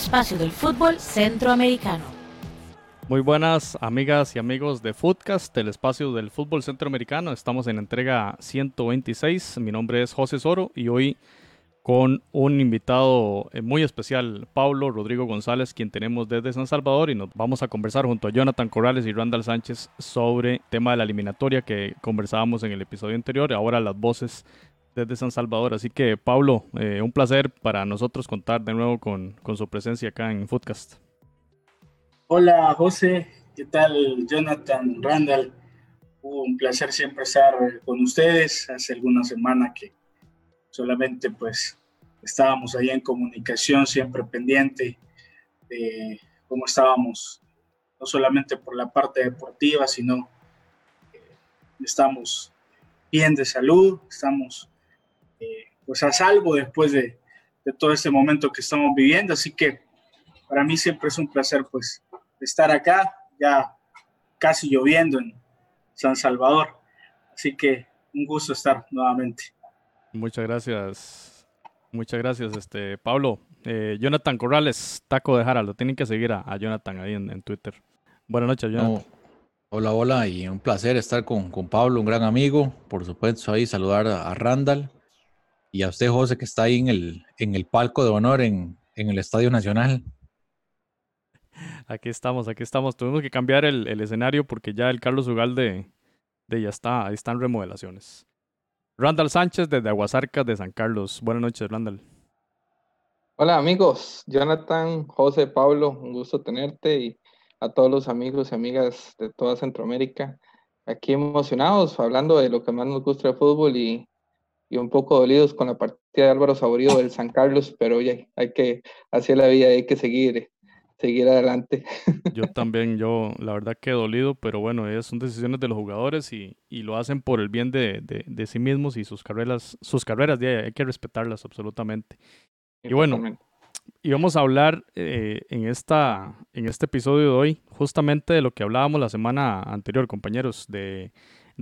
espacio del fútbol centroamericano. Muy buenas amigas y amigos de Footcast, el espacio del fútbol centroamericano. Estamos en entrega 126. Mi nombre es José Soro y hoy con un invitado eh, muy especial, Pablo Rodrigo González, quien tenemos desde San Salvador y nos vamos a conversar junto a Jonathan Corrales y Randall Sánchez sobre el tema de la eliminatoria que conversábamos en el episodio anterior, ahora las voces desde San Salvador. Así que Pablo, eh, un placer para nosotros contar de nuevo con, con su presencia acá en Footcast. Hola José, ¿qué tal Jonathan, Randall? Un placer siempre estar con ustedes. Hace alguna semana que solamente pues estábamos ahí en comunicación, siempre pendiente de cómo estábamos, no solamente por la parte deportiva, sino eh, estamos bien de salud, estamos eh, pues a salvo después de, de, todo este momento que estamos viviendo, así que para mí siempre es un placer pues estar acá, ya casi lloviendo en San Salvador, así que un gusto estar nuevamente. Muchas gracias. Muchas gracias, este Pablo. Eh, Jonathan Corrales, Taco de Jara, lo tienen que seguir a, Jonathan ahí en, Twitter. Buenas noches, Jonathan. hola, hola, y un placer estar con, con, Pablo, un gran amigo. Por supuesto, ahí saludar a, Randall y a usted, José, que está ahí en el, en el palco de honor en, en el Estadio Nacional. Aquí estamos, aquí estamos. Tuvimos que cambiar el, el escenario porque ya el Carlos Ugalde de ya está, ahí están remodelaciones. Randall Sánchez desde Aguasarcas de San Carlos. Buenas noches, Randall. Hola amigos, Jonathan, José, Pablo, un gusto tenerte y a todos los amigos y amigas de toda Centroamérica. Aquí emocionados, hablando de lo que más nos gusta el fútbol y, y un poco dolidos con la partida de Álvaro Saborío del San Carlos, pero oye, hay que hacer la vida, hay que seguir seguir adelante. Yo también, yo la verdad que dolido, pero bueno, esas son decisiones de los jugadores y, y lo hacen por el bien de, de, de, sí mismos y sus carreras, sus carreras, hay que respetarlas absolutamente. Y bueno, y vamos a hablar eh, en, esta, en este episodio de hoy justamente de lo que hablábamos la semana anterior, compañeros, de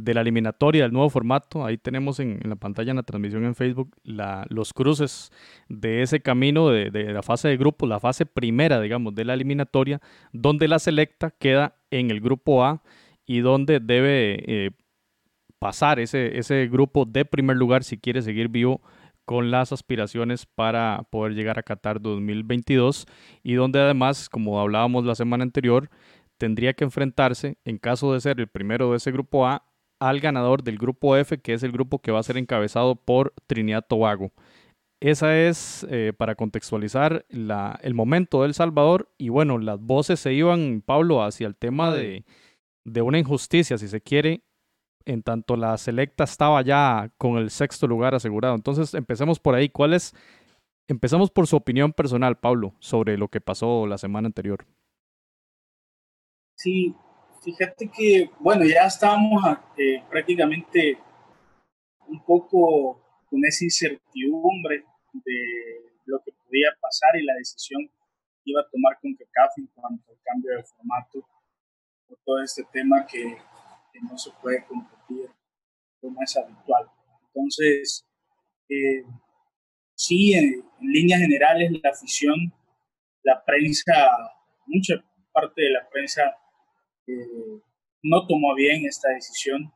de la eliminatoria, del nuevo formato. Ahí tenemos en, la pantalla, en la transmisión en Facebook, la, los cruces de ese camino de, la fase de grupo, la fase primera, digamos, de la eliminatoria, donde la selecta queda en el grupo A y donde debe eh, pasar ese, ese grupo de primer lugar si quiere seguir vivo con las aspiraciones para poder llegar a Qatar 2022 y donde además, como hablábamos la semana anterior, tendría que enfrentarse, en caso de ser el primero de ese grupo A, al ganador del grupo F, que es el grupo que va a ser encabezado por Trinidad Tobago. Esa es, eh, para contextualizar, la, el momento del Salvador. Y bueno, las voces se iban, Pablo, hacia el tema de, de una injusticia, si se quiere, en tanto la selecta estaba ya con el sexto lugar asegurado. Entonces, empecemos por ahí. ¿Cuál es? Empezamos por su opinión personal, Pablo, sobre lo que pasó la semana anterior. Sí, Fíjate que, bueno, ya estábamos eh, prácticamente un poco con esa incertidumbre de lo que podía pasar y la decisión que iba a tomar con CACAF en cuanto al cambio de formato por todo este tema que, no se puede competir como es habitual. Entonces, eh, sí, en, líneas generales, la afición, la prensa, mucha parte de la prensa no tomó bien esta decisión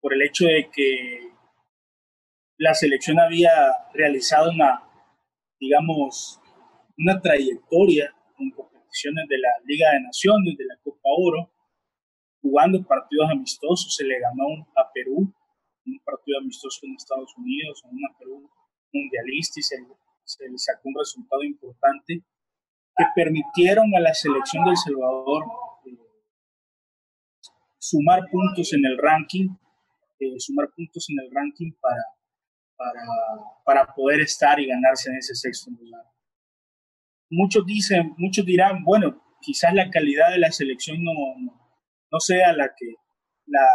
por el hecho de que la selección había realizado una, digamos, una trayectoria en competiciones de la Liga de Naciones, de la Copa Oro, jugando partidos amistosos, se le ganó a Perú, un partido amistoso en Estados Unidos, a una Perú mundialista y se, le sacó un resultado importante que permitieron a la selección del Salvador sumar puntos en el ranking, eh, sumar puntos en el ranking para, para, para, poder estar y ganarse en ese sexto lugar. Muchos dicen, muchos dirán, bueno, quizás la calidad de la selección no, no, sea la que, la,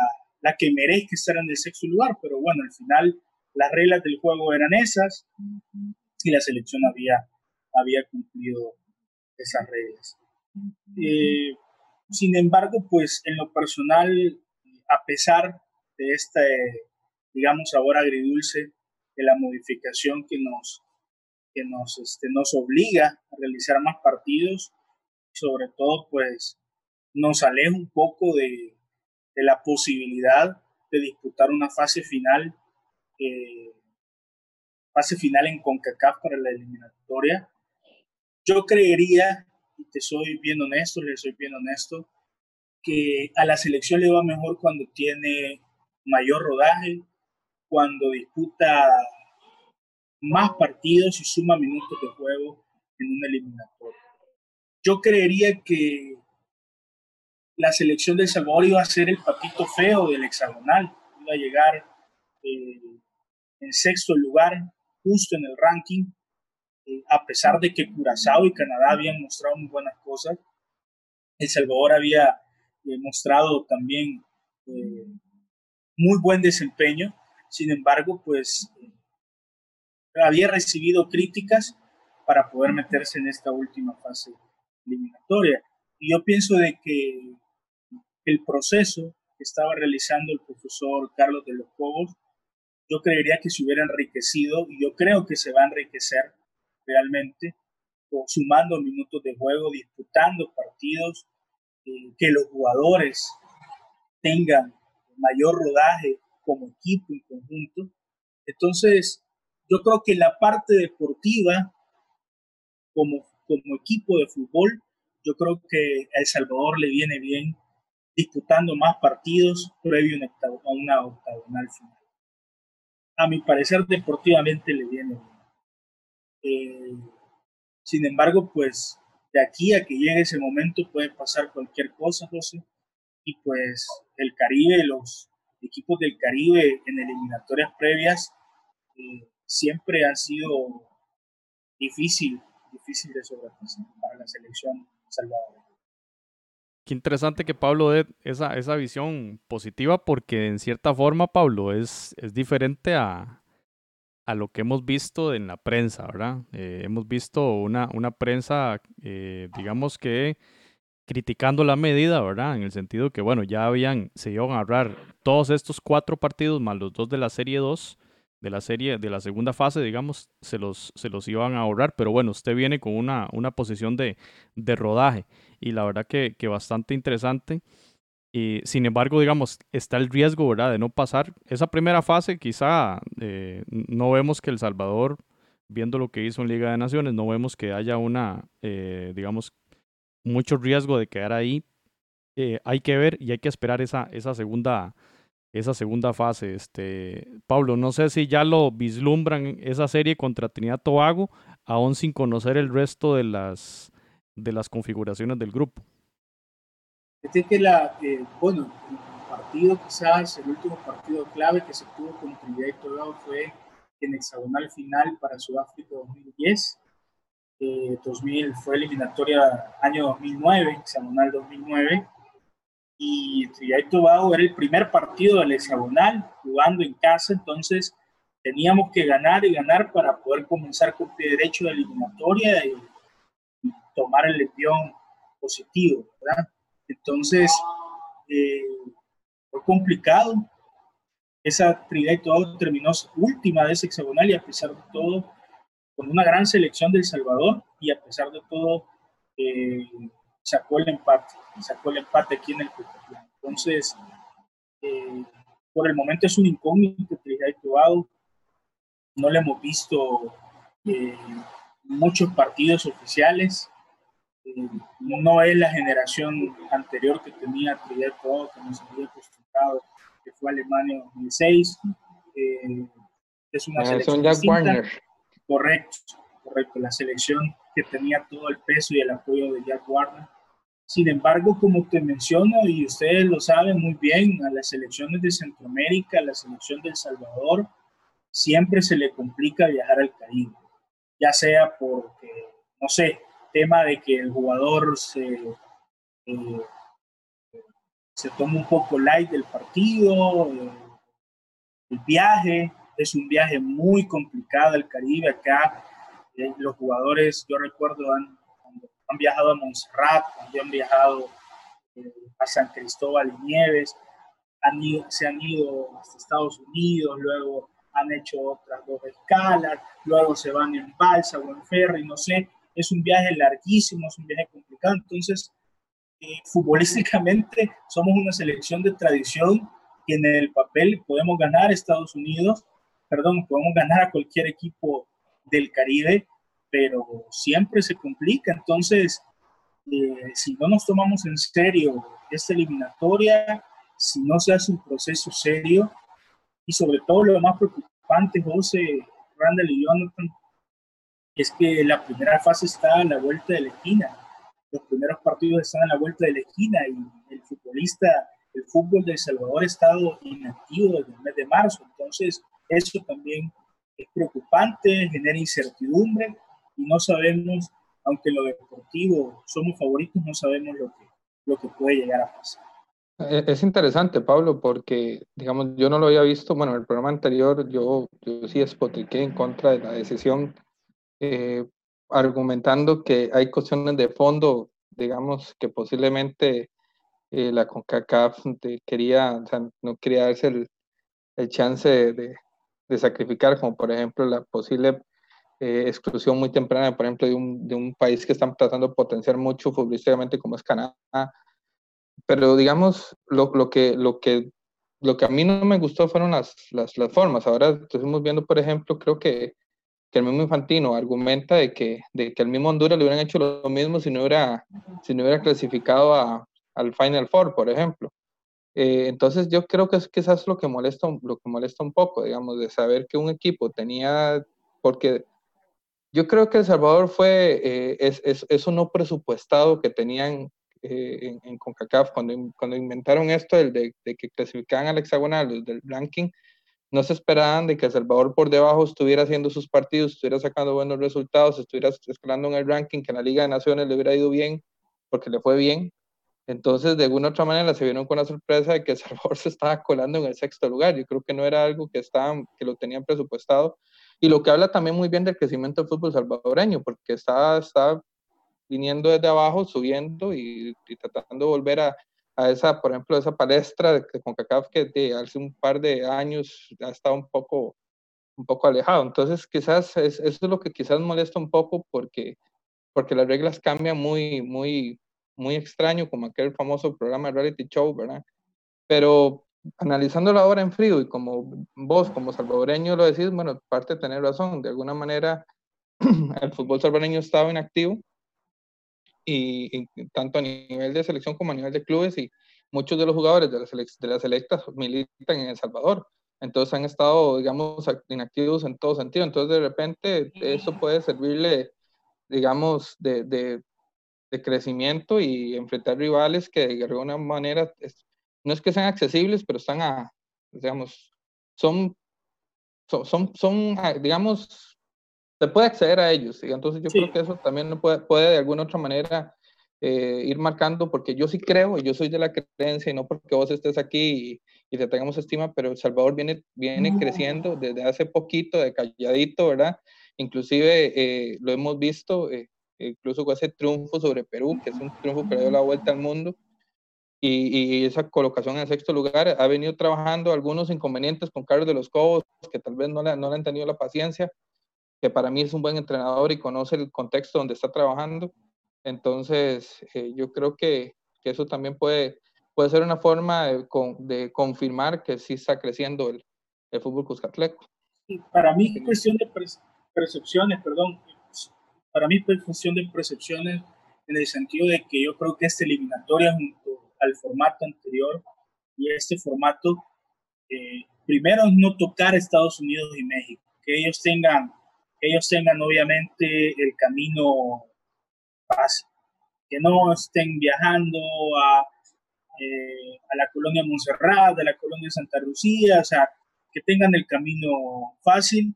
la que merezca estar en el sexto lugar, pero bueno, al final las reglas del juego eran esas y la selección había, había cumplido esas reglas. Eh, sin embargo, pues en lo personal, a pesar de este, digamos, sabor agridulce de la modificación que nos, que nos, este, nos obliga a realizar más partidos, sobre todo pues nos aleja un poco de, de la posibilidad de disputar una fase final, eh, fase final en CONCACAF para la eliminatoria. Yo creería, y te soy bien honesto, le soy bien honesto, que a la selección le va mejor cuando tiene mayor rodaje, cuando disputa más partidos y suma minutos de juego en un eliminatorio. Yo creería que la selección de Salvador iba a ser el patito feo del hexagonal, iba a llegar eh, en sexto lugar, justo en el ranking, a pesar de que Curazao y Canadá habían mostrado muy buenas cosas. El Salvador había eh, mostrado también muy buen desempeño, sin embargo, pues había recibido críticas para poder meterse en esta última fase eliminatoria. Y yo pienso de que el proceso que estaba realizando el profesor Carlos de los Cobos, yo creería que se hubiera enriquecido y yo creo que se va a enriquecer realmente sumando minutos de juego, disputando partidos, eh, que los jugadores tengan mayor rodaje como equipo en conjunto. Entonces, yo creo que la parte deportiva, como, como equipo de fútbol, yo creo que a El Salvador le viene bien disputando más partidos previo a una octagonal final. A mi parecer, deportivamente le viene bien. Eh, sin embargo, pues de aquí a que llegue ese momento puede pasar cualquier cosa, José. Y pues el Caribe, los equipos del Caribe en eliminatorias previas eh, siempre han sido difícil, difícil de sobrepasar para la selección salvadoreña. Qué interesante que Pablo dé esa, esa visión positiva porque en cierta forma, Pablo, es, es diferente a, a lo que hemos visto en la prensa, ¿verdad? Eh, hemos visto una, una prensa, eh, digamos que criticando la medida, ¿verdad? En el sentido que, bueno, ya habían, se iban a agarrar todos estos cuatro partidos más los dos de la Serie 2 de la serie, de la segunda fase, digamos, se los, se los iban a ahorrar, pero bueno, usted viene con una, una posición de, de rodaje y la verdad que, que bastante interesante. Y, sin embargo, digamos, está el riesgo, de no pasar esa primera fase. Quizá eh, no vemos que El Salvador, viendo lo que hizo en Liga de Naciones, no vemos que haya una, eh, digamos, mucho riesgo de quedar ahí. Eh, hay que ver y hay que esperar esa, esa segunda esa segunda fase. Este, Pablo, no sé si ya lo vislumbran esa serie contra Trinidad Tobago, aún sin conocer el resto de las, de las configuraciones del grupo. Este que la, eh, bueno, el partido quizás, el último partido clave que se tuvo con Trinidad y Tobago fue en hexagonal final para Sudáfrica 2010. 2000 fue eliminatoria año 2009, hexagonal 2009 y Trinidad y Tobago era el primer partido del hexagonal jugando en casa, entonces teníamos que ganar y ganar para poder comenzar con pie derecho de eliminatoria y, tomar el envión positivo, ¿verdad? Entonces, eh, fue complicado. Esa Trinidad y Tobago terminó última de ese hexagonal y a pesar de todo, con una gran selección del Salvador y a pesar de todo, eh, sacó el empate, sacó el empate aquí en el. Entonces, eh, por el momento es un incógnito que ha actuado. No le hemos visto eh, muchos partidos oficiales. Eh, no es la generación anterior que tenía Trinidad Tobago, que nos había acostumbrado, que fue Alemania 2006. es una selección distinta. Correcto, correcto. La selección que tenía todo el peso y el apoyo de Jack Warner sin embargo, como te menciono, y ustedes lo saben muy bien, a las selecciones de Centroamérica, a la selección de El Salvador, siempre se le complica viajar al Caribe, ya sea porque, no sé, tema de que el jugador se, eh, se toma un poco light del partido, eh, el viaje, es un viaje muy complicado al Caribe, acá. Eh, los jugadores, yo recuerdo, han han viajado a Montserrat, han viajado eh, a San Cristóbal y Nieves, han se han ido hasta Estados Unidos, luego han hecho otras dos escalas, luego se van en balsa o en no sé, es un viaje larguísimo, es un viaje complicado, entonces eh, futbolísticamente somos una selección de tradición que en el papel podemos ganar a Estados Unidos, perdón, podemos ganar a cualquier equipo del Caribe, pero siempre se complica, entonces eh, si no nos tomamos en serio esta eliminatoria, si no se hace un proceso serio, y sobre todo lo más preocupante, José, Randall y Jonathan, es que la primera fase está a la vuelta de la esquina. Los primeros partidos están a la vuelta de la esquina y el futbolista, el fútbol de Salvador ha estado inactivo desde el mes de marzo. Entonces, eso también es preocupante, genera incertidumbre y no sabemos, aunque en lo deportivo somos favoritos, no sabemos lo que, lo que puede llegar a pasar. E-, es interesante, Pablo, porque, digamos, yo no lo había visto, bueno, en el programa anterior yo, yo sí espotriqué en contra de la decisión, eh, argumentando que hay cuestiones de fondo, digamos, que posiblemente eh, la CONCACAF quería, o sea, no quería darse el, el chance de, de, sacrificar, como por ejemplo la posible eh, exclusión muy temprana, por ejemplo, de un, de un país que están tratando de potenciar mucho futbolísticamente como es Canadá, pero digamos, lo, lo, que, lo, que, lo que a mí no me gustó fueron las, las, las formas. Ahora estamos viendo, por ejemplo, creo que, que, el mismo Infantino argumenta de que, de que el mismo Honduras le hubieran hecho lo mismo si no hubiera, si no hubiera clasificado a, al Final Four, por ejemplo. Eh, entonces yo creo que es quizás lo que molesta lo que molesta un poco, digamos, de saber que un equipo tenía, porque yo creo que El Salvador fue, eh, es, es, eso no presupuestado que tenían eh, en, CONCACAF, cuando, cuando inventaron esto de, de, que clasificaban al hexagonal, del ranking, no se esperaban de que El Salvador por debajo estuviera haciendo sus partidos, estuviera sacando buenos resultados, estuviera escalando en el ranking, que en la Liga de Naciones le hubiera ido bien, porque le fue bien. Entonces, de alguna otra manera, se vieron con la sorpresa de que El Salvador se estaba colando en el sexto lugar. Yo creo que no era algo que, estaban, que lo tenían presupuestado. Y lo que habla también muy bien del crecimiento del fútbol salvadoreño, porque está, está viniendo desde abajo, subiendo y, tratando de volver a, a, esa, por ejemplo, esa palestra de, con CONCACAF que de hace un par de años ha estado un poco, un poco alejado. Entonces, quizás es, eso es lo que quizás molesta un poco porque, porque las reglas cambian muy, muy, muy extraño, como aquel famoso programa de reality show, ¿verdad? Pero analizándolo ahora en frío y como vos, como salvadoreño, lo decís, bueno, parte de tener razón, de alguna manera el fútbol salvadoreño estaba inactivo y, tanto a nivel de selección como a nivel de clubes y muchos de los jugadores de las, de las selectas militan en El Salvador. Entonces han estado, digamos, inactivos en todo sentido. Entonces de repente eso puede servirle, digamos, de, de, de crecimiento y enfrentar rivales que de alguna manera no es que sean accesibles, pero están a, digamos, son, son, son, son digamos, se puede acceder a ellos. ¿sí? Entonces yo creo que eso también puede, puede de alguna otra manera eh, ir marcando, porque yo sí creo, y yo soy de la creencia, y no porque vos estés aquí y, te tengamos estima, pero El Salvador viene, viene creciendo desde hace poquito, de calladito, ¿verdad? Inclusive eh, lo hemos visto, eh, incluso con ese triunfo sobre Perú, que es un triunfo que dio la vuelta al mundo, y, y, esa colocación en el sexto lugar, ha venido trabajando algunos inconvenientes con Carlos de los Cobos, que tal vez no le, no le han tenido la paciencia, que para mí es un buen entrenador y conoce el contexto donde está trabajando. Entonces, eh, yo creo que, que, eso también puede, puede ser una forma de, de confirmar que sí está creciendo el, el fútbol cuscatleco. Para mí, cuestión de percepciones, perdón, para mí es cuestión de percepciones en el sentido de que yo creo que esta eliminatoria junto al formato anterior y este formato, eh, primero no tocar Estados Unidos y México, que ellos tengan ellos tengan obviamente el camino fácil, que no estén viajando a, eh, a la colonia Montserrat, a la colonia Santa Lucía, o sea, que tengan el camino fácil.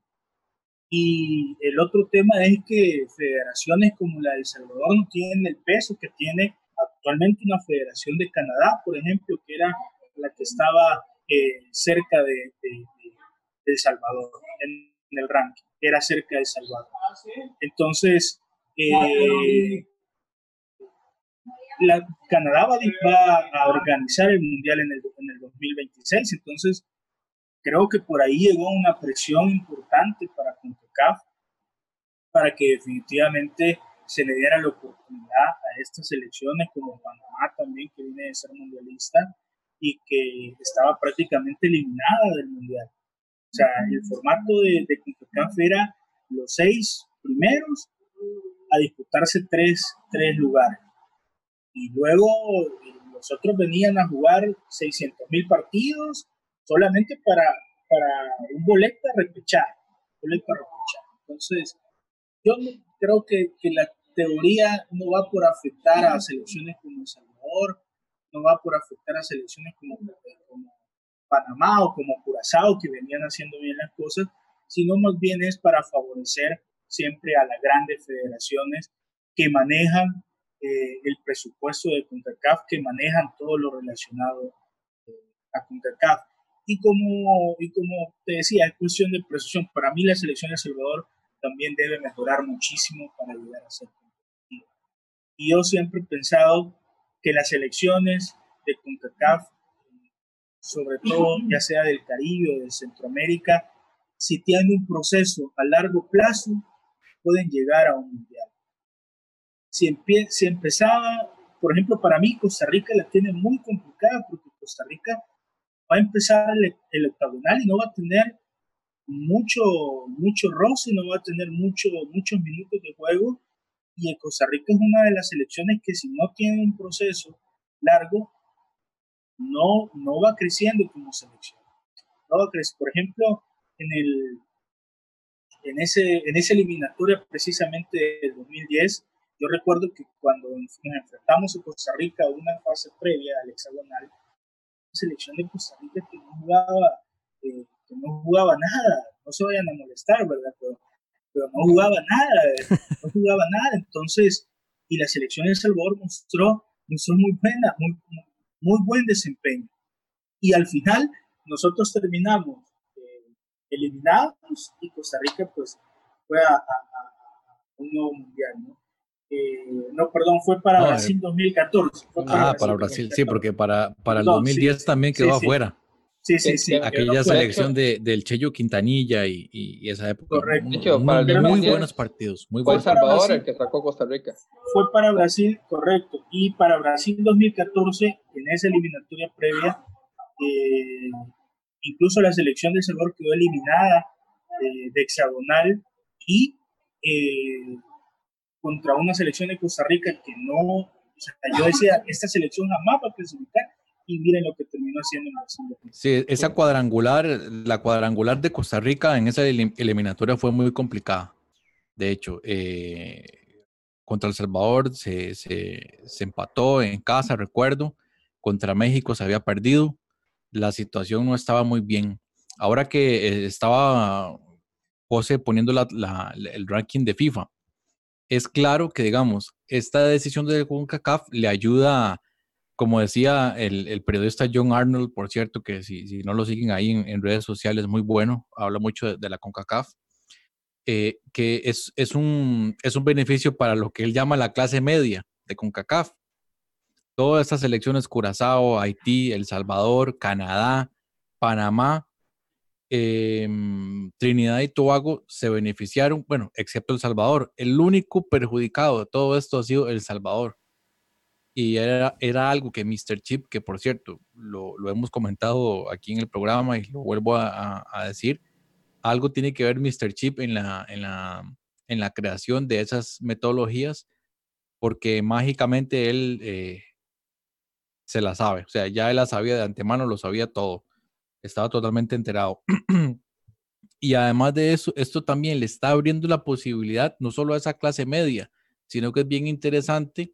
Y el otro tema es que federaciones como la de El Salvador no tienen el peso que tiene actualmente una federación de Canadá, por ejemplo, que era la que estaba eh, cerca de, de, El Salvador en el ranking era cerca de Salvador. Entonces, eh, la, Canadá va, a organizar el Mundial en el, en el 2026, entonces creo que por ahí llegó una presión importante para CONCACAF para que definitivamente se le diera la oportunidad a estas elecciones como Panamá también, que viene de ser mundialista y que estaba prácticamente eliminada del mundial. O sea, el formato de, de CONCACAF era los seis primeros a disputarse tres, tres lugares. Y luego los otros venían a jugar 600 mil partidos solamente para, para un boleto a repechar. Boleto Entonces, yo creo que, que la teoría no va por afectar a selecciones como El Salvador, no va por afectar a selecciones como, como Panamá o como Curazao, que venían haciendo bien las cosas, sino más bien es para favorecer siempre a las grandes federaciones que manejan eh, el presupuesto de CONCACAF, que manejan todo lo relacionado eh, a CONCACAF. Y como, y como te decía, es cuestión de precisión. Para mí la selección de Salvador también debe mejorar muchísimo para llegar a ser competitiva. Y yo siempre he pensado que las selecciones de CONCACAF, sobre todo ya sea del Caribe o de Centroamérica, si tienen un proceso a largo plazo, pueden llegar a un mundial. Si, si empezaba, por ejemplo, para mí Costa Rica la tiene muy complicada porque Costa Rica va a empezar el, octagonal y no va a tener mucho, mucho roce, no va a tener mucho, muchos minutos de juego. Y Costa Rica es una de las selecciones que si no tiene un proceso largo, no, no va creciendo como selección. No va Por ejemplo, en, el, en, ese, en esa eliminatoria precisamente del 2010, yo recuerdo que cuando nos enfrentamos a Costa Rica una fase previa al hexagonal, la selección de Costa Rica que no jugaba, eh, que no jugaba nada, no se vayan a molestar, ¿verdad? Pero, no jugaba nada, no jugaba nada, entonces, y la selección de Salvador mostró, mostró muy buena, muy buen desempeño. Y al final, nosotros terminamos eh, eliminados y Costa Rica, pues, fue a, a un nuevo mundial, ¿no? Eh, no, perdón, fue para Brasil 2014. ah, para Brasil, sí, porque para, para el 2010 también quedó afuera. Sí, sí, sí. Aquella selección de, del Cheyo Quintanilla y, y, esa época. Correcto. Muy, buenos partidos. Muy fue buenos Salvador el que sacó Costa Rica. Fue para Brasil, correcto. Y para Brasil 2014, en esa eliminatoria previa, eh, incluso la selección de Salvador quedó eliminada eh, de hexagonal y contra una selección de Costa Rica que no, o sea, yo decía, esta selección jamás va a clasificar y miren lo que terminó haciendo en Brasil. Sí, esa cuadrangular, la cuadrangular de Costa Rica en esa eliminatoria fue muy complicada. De hecho, eh, contra El Salvador se, se, se, empató en casa, recuerdo. Contra México se había perdido. La situación no estaba muy bien. Ahora que eh, estaba José poniendo la, la, el ranking de FIFA, es claro que, digamos, esta decisión de CONCACAF le ayuda, como decía el, periodista John Arnold, por cierto, que si, no lo siguen ahí en, redes sociales, muy bueno, habla mucho de, la CONCACAF, eh, que es, es, un, es un beneficio para lo que él llama la clase media de CONCACAF. Todas estas elecciones, Curazao, Haití, El Salvador, Canadá, Panamá, Em, Trinidad y Tobago se beneficiaron, bueno, excepto El Salvador. El único perjudicado de todo esto ha sido El Salvador. Y era, era algo que Mr. Chip, que por cierto, lo, lo, hemos comentado aquí en el programa y lo vuelvo a, a, decir, algo tiene que ver Mr. Chip en la, en, la, en la creación de esas metodologías, porque mágicamente él eh, se la sabe, o sea, ya él la sabía de antemano, lo sabía todo estaba totalmente enterado. y además de eso, esto también le está abriendo la posibilidad no solo a esa clase media, sino que es bien interesante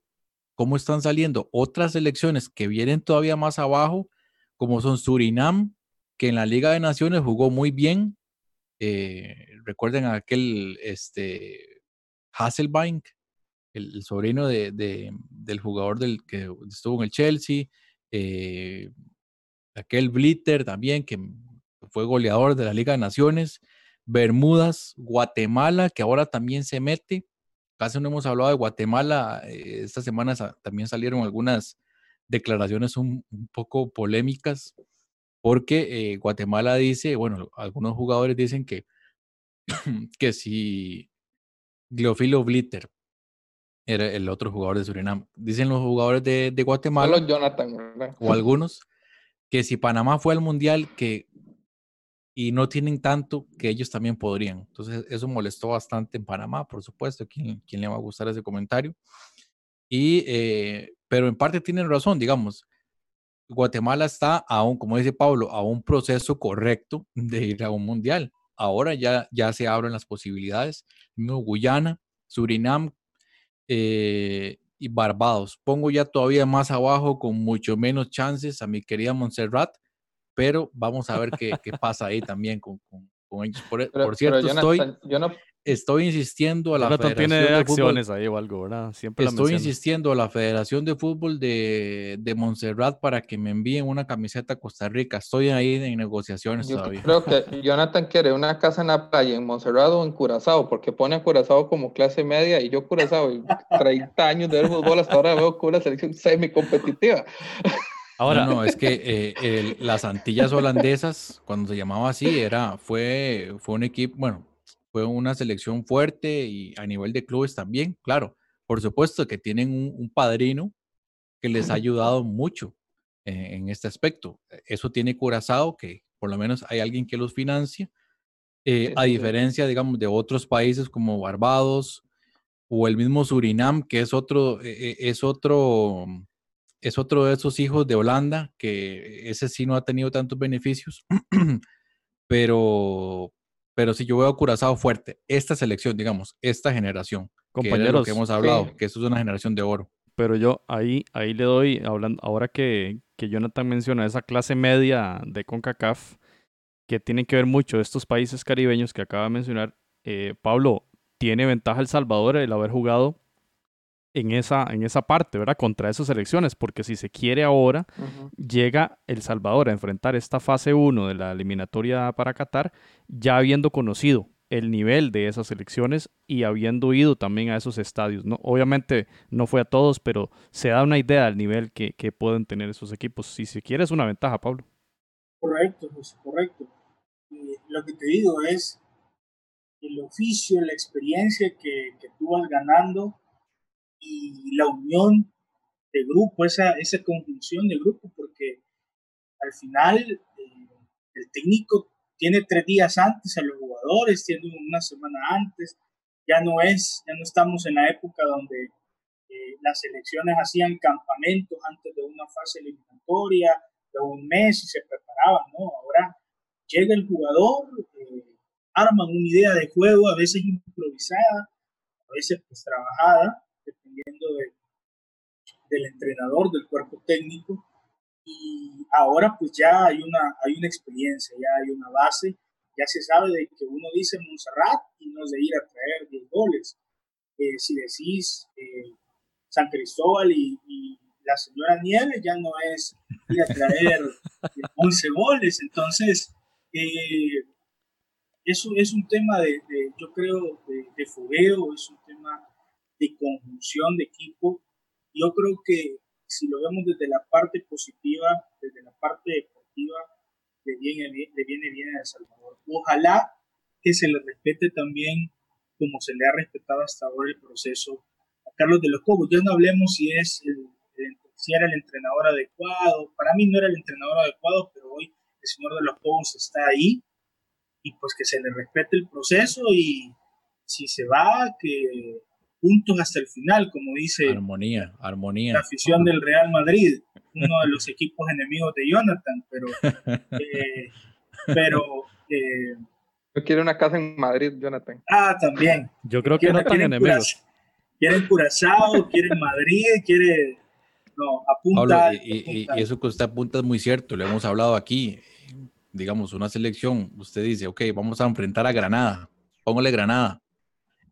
cómo están saliendo otras elecciones que vienen todavía más abajo, como son Surinam, que en la Liga de Naciones jugó muy bien. Eh, recuerden aquel este, Hasselbank, el, sobrino de, del jugador del que estuvo en el Chelsea. Eh, aquel Blitter también, que fue goleador de la Liga de Naciones, Bermudas, Guatemala, que ahora también se mete. Casi no hemos hablado de Guatemala. Eh, esta semana también salieron algunas declaraciones un, poco polémicas porque eh, Guatemala dice, bueno, algunos jugadores dicen que, que si Gleofilo Blitter era el otro jugador de Surinam, dicen los jugadores de, de Guatemala, Jonathan, o algunos, que si Panamá fue al Mundial, que y no tienen tanto que ellos también podrían. Entonces, eso molestó bastante en Panamá, por supuesto. ¿Quién, quién le va a gustar ese comentario? Y, eh, pero en parte tienen razón, digamos. Guatemala está aún, como dice Pablo, a un proceso correcto de ir a un mundial. Ahora ya, ya se abren las posibilidades. Guyana, Surinam eh, y Barbados. Pongo ya todavía más abajo con mucho menos chances a mi querida Montserrat, pero vamos a ver qué, qué pasa ahí también con, con, ellos. Por, por cierto, estoy, yo no, estoy insistiendo a la Jonathan Federación tiene de acciones ahí o algo, ¿verdad? Siempre estoy insistiendo a la Federación de Fútbol de, de Montserrat para que me envíen una camiseta a Costa Rica. Estoy ahí en negociaciones Yo todavía. Creo que Jonathan quiere una casa en la playa en Montserrat o en Curazao, porque pone a Curazao como clase media y yo Curazao, 30 años de ver fútbol, hasta ahora veo con una selección semi competitiva. Ahora, no, es que eh, las Antillas holandesas, cuando se llamaba así, era, fue, fue un equipo, bueno, fue una selección fuerte y a nivel de clubes también, claro. Por supuesto que tienen un, padrino que les ha ayudado mucho en este aspecto. Eso tiene Curazao, que por lo menos hay alguien que los financia, eh, a diferencia, digamos, de otros países como Barbados o el mismo Surinam, que es otro, es otro es otro de esos hijos de Holanda, que ese sí no ha tenido tantos beneficios, pero, pero si yo veo a Curazao fuerte, esta selección, digamos, esta generación, compañeros, que, hemos hablado, que eso es una generación de oro. Pero yo ahí, ahí le doy, hablando, ahora que, que Jonathan menciona esa clase media de CONCACAF, que tiene que ver mucho estos países caribeños que acaba de mencionar, eh, Pablo, tiene ventaja El Salvador el haber jugado en esa, en esa parte, ¿verdad? Contra esas elecciones, porque si se quiere ahora, llega El Salvador a enfrentar esta fase 1 de la eliminatoria para Qatar, ya habiendo conocido el nivel de esas elecciones y habiendo ido también a esos estadios. ¿no? Obviamente no fue a todos, pero se da una idea del nivel que, que pueden tener esos equipos. Si se quiere es una ventaja, Pablo. Correcto, José, correcto. lo que te digo es el oficio, la experiencia que, que tú vas ganando y la unión de grupo, esa, esa conjunción de grupo, porque al final eh, el técnico tiene tres días antes a los jugadores, tiene una semana antes, ya no es, ya no estamos en la época donde eh, las selecciones hacían campamentos antes de una fase eliminatoria, de un mes y se preparaban, ¿no? Ahora llega el jugador, eh, arman una idea de juego, a veces improvisada, a veces pues trabajada, dependiendo del entrenador, del cuerpo técnico. Y ahora pues ya hay una, hay una experiencia, ya hay una base, ya se sabe de que uno dice Montserrat y no es de ir a traer 10 goles. Eh, si decís eh, San Cristóbal y, la señora Nieves, ya no es ir a traer 11 goles. Entonces, eh, eso es un tema de, yo creo, de, de fogueo, es un tema de conjunción de equipo. Yo creo que si lo vemos desde la parte positiva, desde la parte deportiva, le viene, le viene bien a El Salvador. Ojalá que se le respete también como se le ha respetado hasta ahora el proceso a Carlos de los Cobos. Ya no hablemos si es el, si era el entrenador adecuado. Para mí no era el entrenador adecuado, pero hoy el señor de los Cobos está ahí y pues que se le respete el proceso y si se va, que juntos hasta el final, como dice armonía, armonía. la afición del Real Madrid, uno de los equipos enemigos de Jonathan, pero, eh, pero eh, yo quiero una casa en Madrid, Jonathan. Ah, también. Yo creo que no tiene enemigos. Quieren Curazao, quieren Madrid, quiere no, apunta. y, y, eso que usted apunta es muy cierto, lo hemos hablado aquí. Digamos, una selección, usted dice, ok, vamos a enfrentar a Granada, póngale Granada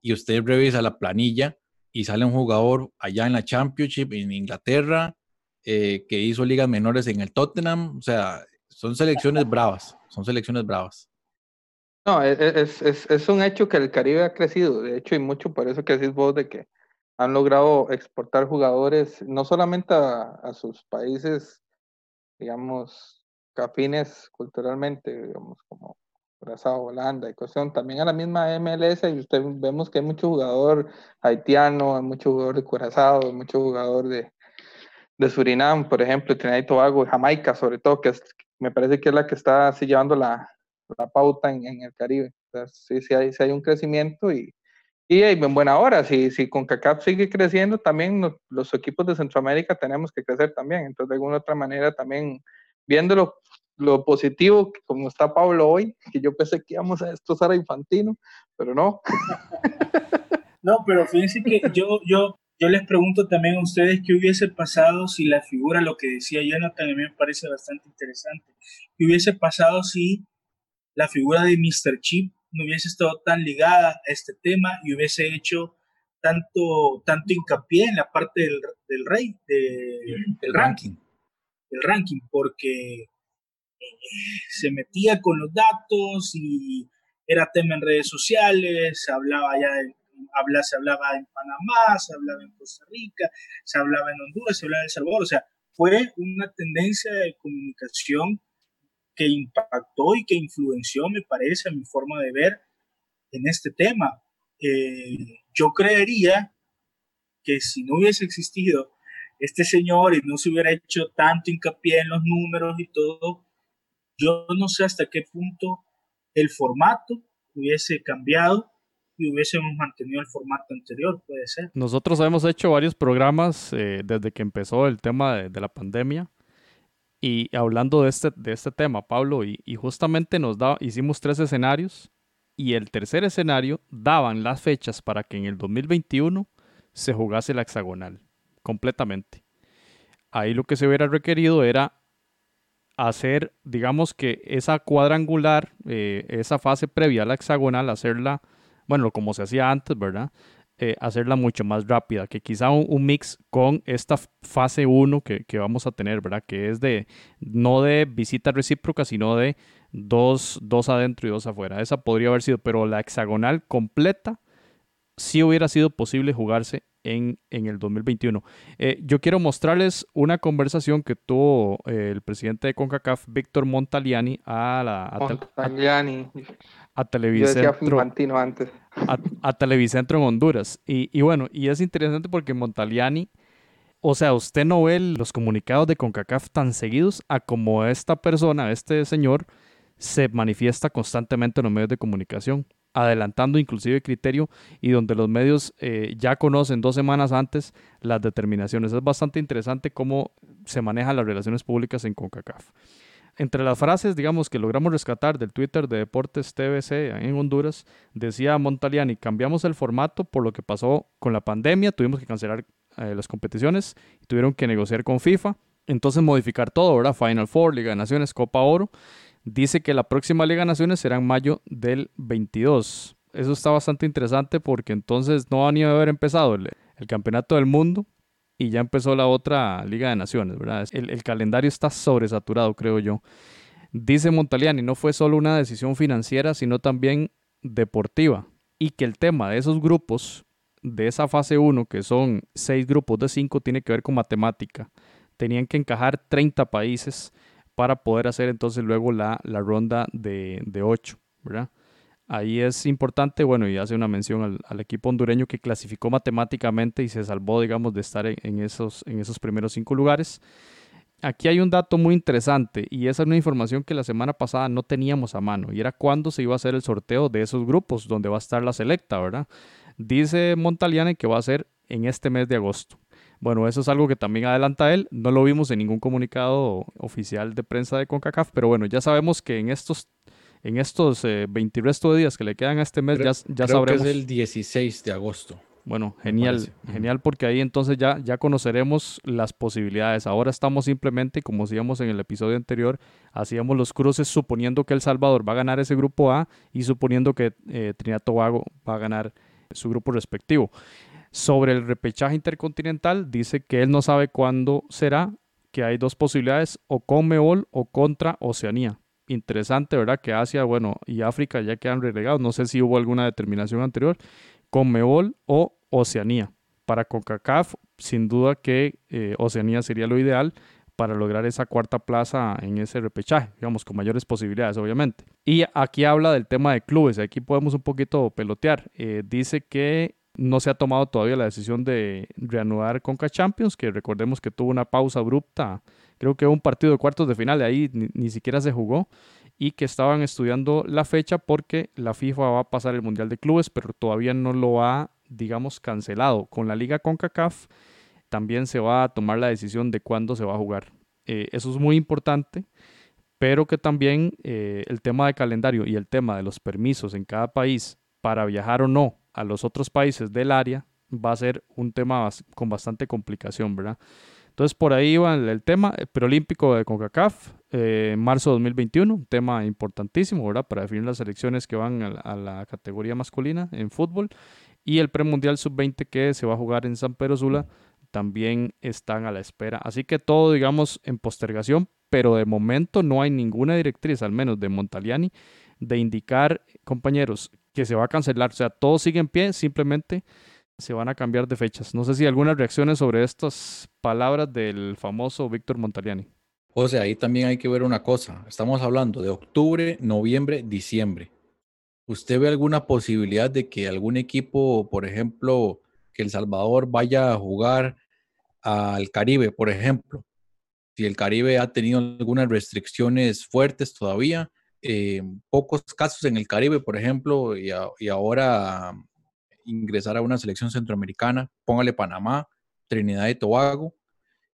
y usted revisa la planilla y sale un jugador allá en la Championship en Inglaterra eh, que hizo ligas menores en el Tottenham. O sea, son selecciones bravas, son selecciones bravas. No, e, e, es, un hecho que el Caribe ha crecido, de hecho, y mucho por eso que decís vos de que han logrado exportar jugadores no solamente a, a sus países, digamos, afines culturalmente, digamos, como Curazao, Holanda y cuestión, también a la misma MLS, y usted vemos que hay mucho jugador haitiano, hay mucho jugador de Curazao, hay mucho jugador de, de Surinam, por ejemplo, Trinidad y Tobago, Jamaica, sobre todo, que me parece que es la que está así llevando la, la pauta en, en, el Caribe. Entonces, sí, sí hay, sí hay un crecimiento y, y en buena hora, si, si CONCACAF sigue creciendo, también los equipos de Centroamérica tenemos que crecer también. Entonces, de alguna otra manera, también viéndolo lo positivo, como está Pablo hoy, que yo pensé que íbamos a destrozar a Infantino, pero no. No, pero fíjense que yo, yo, yo les pregunto también a ustedes qué hubiese pasado si la figura, lo que decía Jonathan, a mí me parece bastante interesante, qué hubiese pasado si la figura de Mr. Chip no hubiese estado tan ligada a este tema y hubiese hecho tanto, tanto hincapié en la parte del, del rey, del ranking. Del ranking, porque se metía con los datos y era tema en redes sociales, se hablaba ya habla, se hablaba en Panamá, se hablaba en Costa Rica, se hablaba en Honduras, se hablaba en El Salvador, o sea, fue una tendencia de comunicación que impactó y que influenció, me parece, mi forma de ver en este tema. Eh, yo creería que si no hubiese existido este señor y no se hubiera hecho tanto hincapié en los números y todo, yo no sé hasta qué punto el formato hubiese cambiado y hubiésemos mantenido el formato anterior, puede ser. Nosotros hemos hecho varios programas eh, desde que empezó el tema de, la pandemia y hablando de este, de este tema, Pablo, y, justamente nos da, hicimos tres escenarios y el tercer escenario daban las fechas para que en el 2021 se jugase la hexagonal completamente. Ahí lo que se hubiera requerido era hacer, digamos que esa cuadrangular, eh, esa fase previa a la hexagonal, hacerla, bueno, como se hacía antes, ¿verdad? Eh, hacerla mucho más rápida, que quizá un, mix con esta fase 1 que, vamos a tener, ¿verdad? Que es de, no de visita recíproca, sino de dos, dos adentro y dos afuera. Esa podría haber sido, pero la hexagonal completa sí hubiera sido posible jugarse en, en el 2021. Eh, yo quiero mostrarles una conversación que tuvo eh, el presidente de CONCACAF, Víctor Montaliani, a la... A, Montaliani. A, Televicentro. antes. A, Televicentro en Honduras. Y, y, bueno, y es interesante porque Montaliani... O sea, usted no ve los comunicados de CONCACAF tan seguidos a como esta persona, este señor, se manifiesta constantemente en los medios de comunicación adelantando inclusive criterio y donde los medios eh, ya conocen dos semanas antes las determinaciones. Es bastante interesante cómo se manejan las relaciones públicas en CONCACAF. Entre las frases, digamos, que logramos rescatar del Twitter de Deportes TVC en Honduras, decía Montaliani, cambiamos el formato por lo que pasó con la pandemia, tuvimos que cancelar eh, las competiciones, tuvieron que negociar con FIFA, entonces modificar todo, ¿verdad? Final Four, Liga de Naciones, Copa Oro, Dice que la próxima Liga de Naciones será en mayo del 22. Eso está bastante interesante porque entonces no van a haber empezado el, Campeonato del Mundo y ya empezó la otra Liga de Naciones, ¿verdad? El, el, calendario está sobresaturado, creo yo. Dice Montaliani, no fue solo una decisión financiera, sino también deportiva. Y que el tema de esos grupos, de esa fase 1, que son seis grupos de cinco, tiene que ver con matemática. Tenían que encajar 30 países para poder hacer entonces luego la, la ronda de, de 8, ¿verdad? Ahí es importante, bueno, y hace una mención al, equipo hondureño que clasificó matemáticamente y se salvó, digamos, de estar en, esos, en esos primeros cinco lugares. Aquí hay un dato muy interesante y esa es una información que la semana pasada no teníamos a mano y era cuándo se iba a hacer el sorteo de esos grupos donde va a estar la selecta, ¿verdad? Dice Montaliane que va a ser en este mes de agosto. Bueno, eso es algo que también adelanta él. No lo vimos en ningún comunicado oficial de prensa de CONCACAF, pero bueno, ya sabemos que en estos en estos 20 eh, de días que le quedan a este mes, ya, ya creo sabremos. Que es el 16 de agosto. Bueno, genial, genial porque ahí entonces ya, ya conoceremos las posibilidades. Ahora estamos simplemente, como decíamos en el episodio anterior, hacíamos los cruces suponiendo que El Salvador va a ganar ese grupo A y suponiendo que eh, Trinidad Tobago va a ganar su grupo respectivo. Sobre el repechaje intercontinental, dice que él no sabe cuándo será, que hay dos posibilidades, o con Meol o contra Oceanía. Interesante, ¿verdad? Que Asia, bueno, y África ya quedan relegados. No sé si hubo alguna determinación anterior. Con Meol o Oceanía. Para CONCACAF, sin duda que eh, Oceanía sería lo ideal para lograr esa cuarta plaza en ese repechaje, digamos, con mayores posibilidades, obviamente. Y aquí habla del tema de clubes, aquí podemos un poquito pelotear. Eh, dice que no se ha tomado todavía la decisión de reanudar Conca Champions, que recordemos que tuvo una pausa abrupta, creo que un partido de cuartos de final, de ahí ni, siquiera se jugó, y que estaban estudiando la fecha porque la FIFA va a pasar el Mundial de Clubes, pero todavía no lo ha, digamos, cancelado. Con la Liga CONCACAF también se va a tomar la decisión de cuándo se va a jugar. Eh, eso es muy importante, pero que también eh, el tema de calendario y el tema de los permisos en cada país para viajar o no a los otros países del área va a ser un tema con bastante complicación, ¿verdad? Entonces por ahí va el, tema el preolímpico de CONCACAF, eh, marzo de 2021, un tema importantísimo, ¿verdad? Para definir las elecciones que van a, a la categoría masculina en fútbol y el premundial sub-20 que se va a jugar en San Pedro Sula también están a la espera. Así que todo, digamos, en postergación, pero de momento no hay ninguna directriz, al menos de Montaliani, de indicar, compañeros, que se va a cancelar. O sea, todo sigue en pie, simplemente se van a cambiar de fechas. No sé si algunas reacciones sobre estas palabras del famoso Víctor Montaliani. O sea, ahí también hay que ver una cosa. Estamos hablando de octubre, noviembre, diciembre. ¿Usted ve alguna posibilidad de que algún equipo, por ejemplo, que El Salvador vaya a jugar al Caribe, por ejemplo. Si el Caribe ha tenido algunas restricciones fuertes todavía, eh, pocos casos en el Caribe, por ejemplo, y, ahora ingresar a una selección centroamericana, póngale Panamá, Trinidad y Tobago.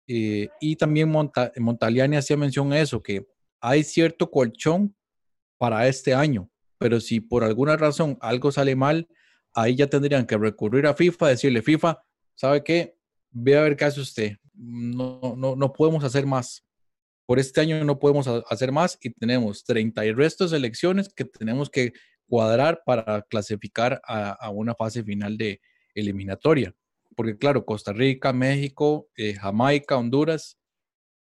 Eh, y también Montaliani hacía mención a eso, que hay cierto colchón para este año, pero si por alguna razón algo sale mal, ahí ya tendrían que recurrir a FIFA, decirle, FIFA, ¿sabe qué? ve a ver qué hace usted. No, no, no podemos hacer más. Por este año no podemos hacer más y tenemos 30 y restos de elecciones que tenemos que cuadrar para clasificar a, una fase final de eliminatoria. Porque claro, Costa Rica, México, eh, Jamaica, Honduras,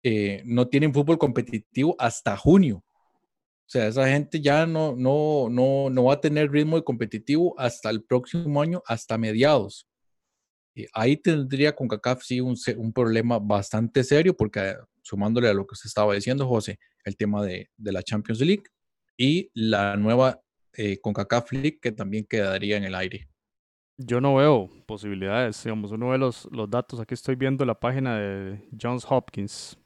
eh, no tienen fútbol competitivo hasta junio. O sea, esa gente ya no, no, no, no va a tener ritmo de competitivo hasta el próximo año, hasta mediados ahí tendría con CACAF sí un, un, problema bastante serio, porque eh, sumándole a lo que se estaba diciendo, José, el tema de, de la Champions League y la nueva eh, CONCACAF League que también quedaría en el aire. Yo no veo posibilidades, digamos, uno ve los, los datos, aquí estoy viendo la página de Johns Hopkins,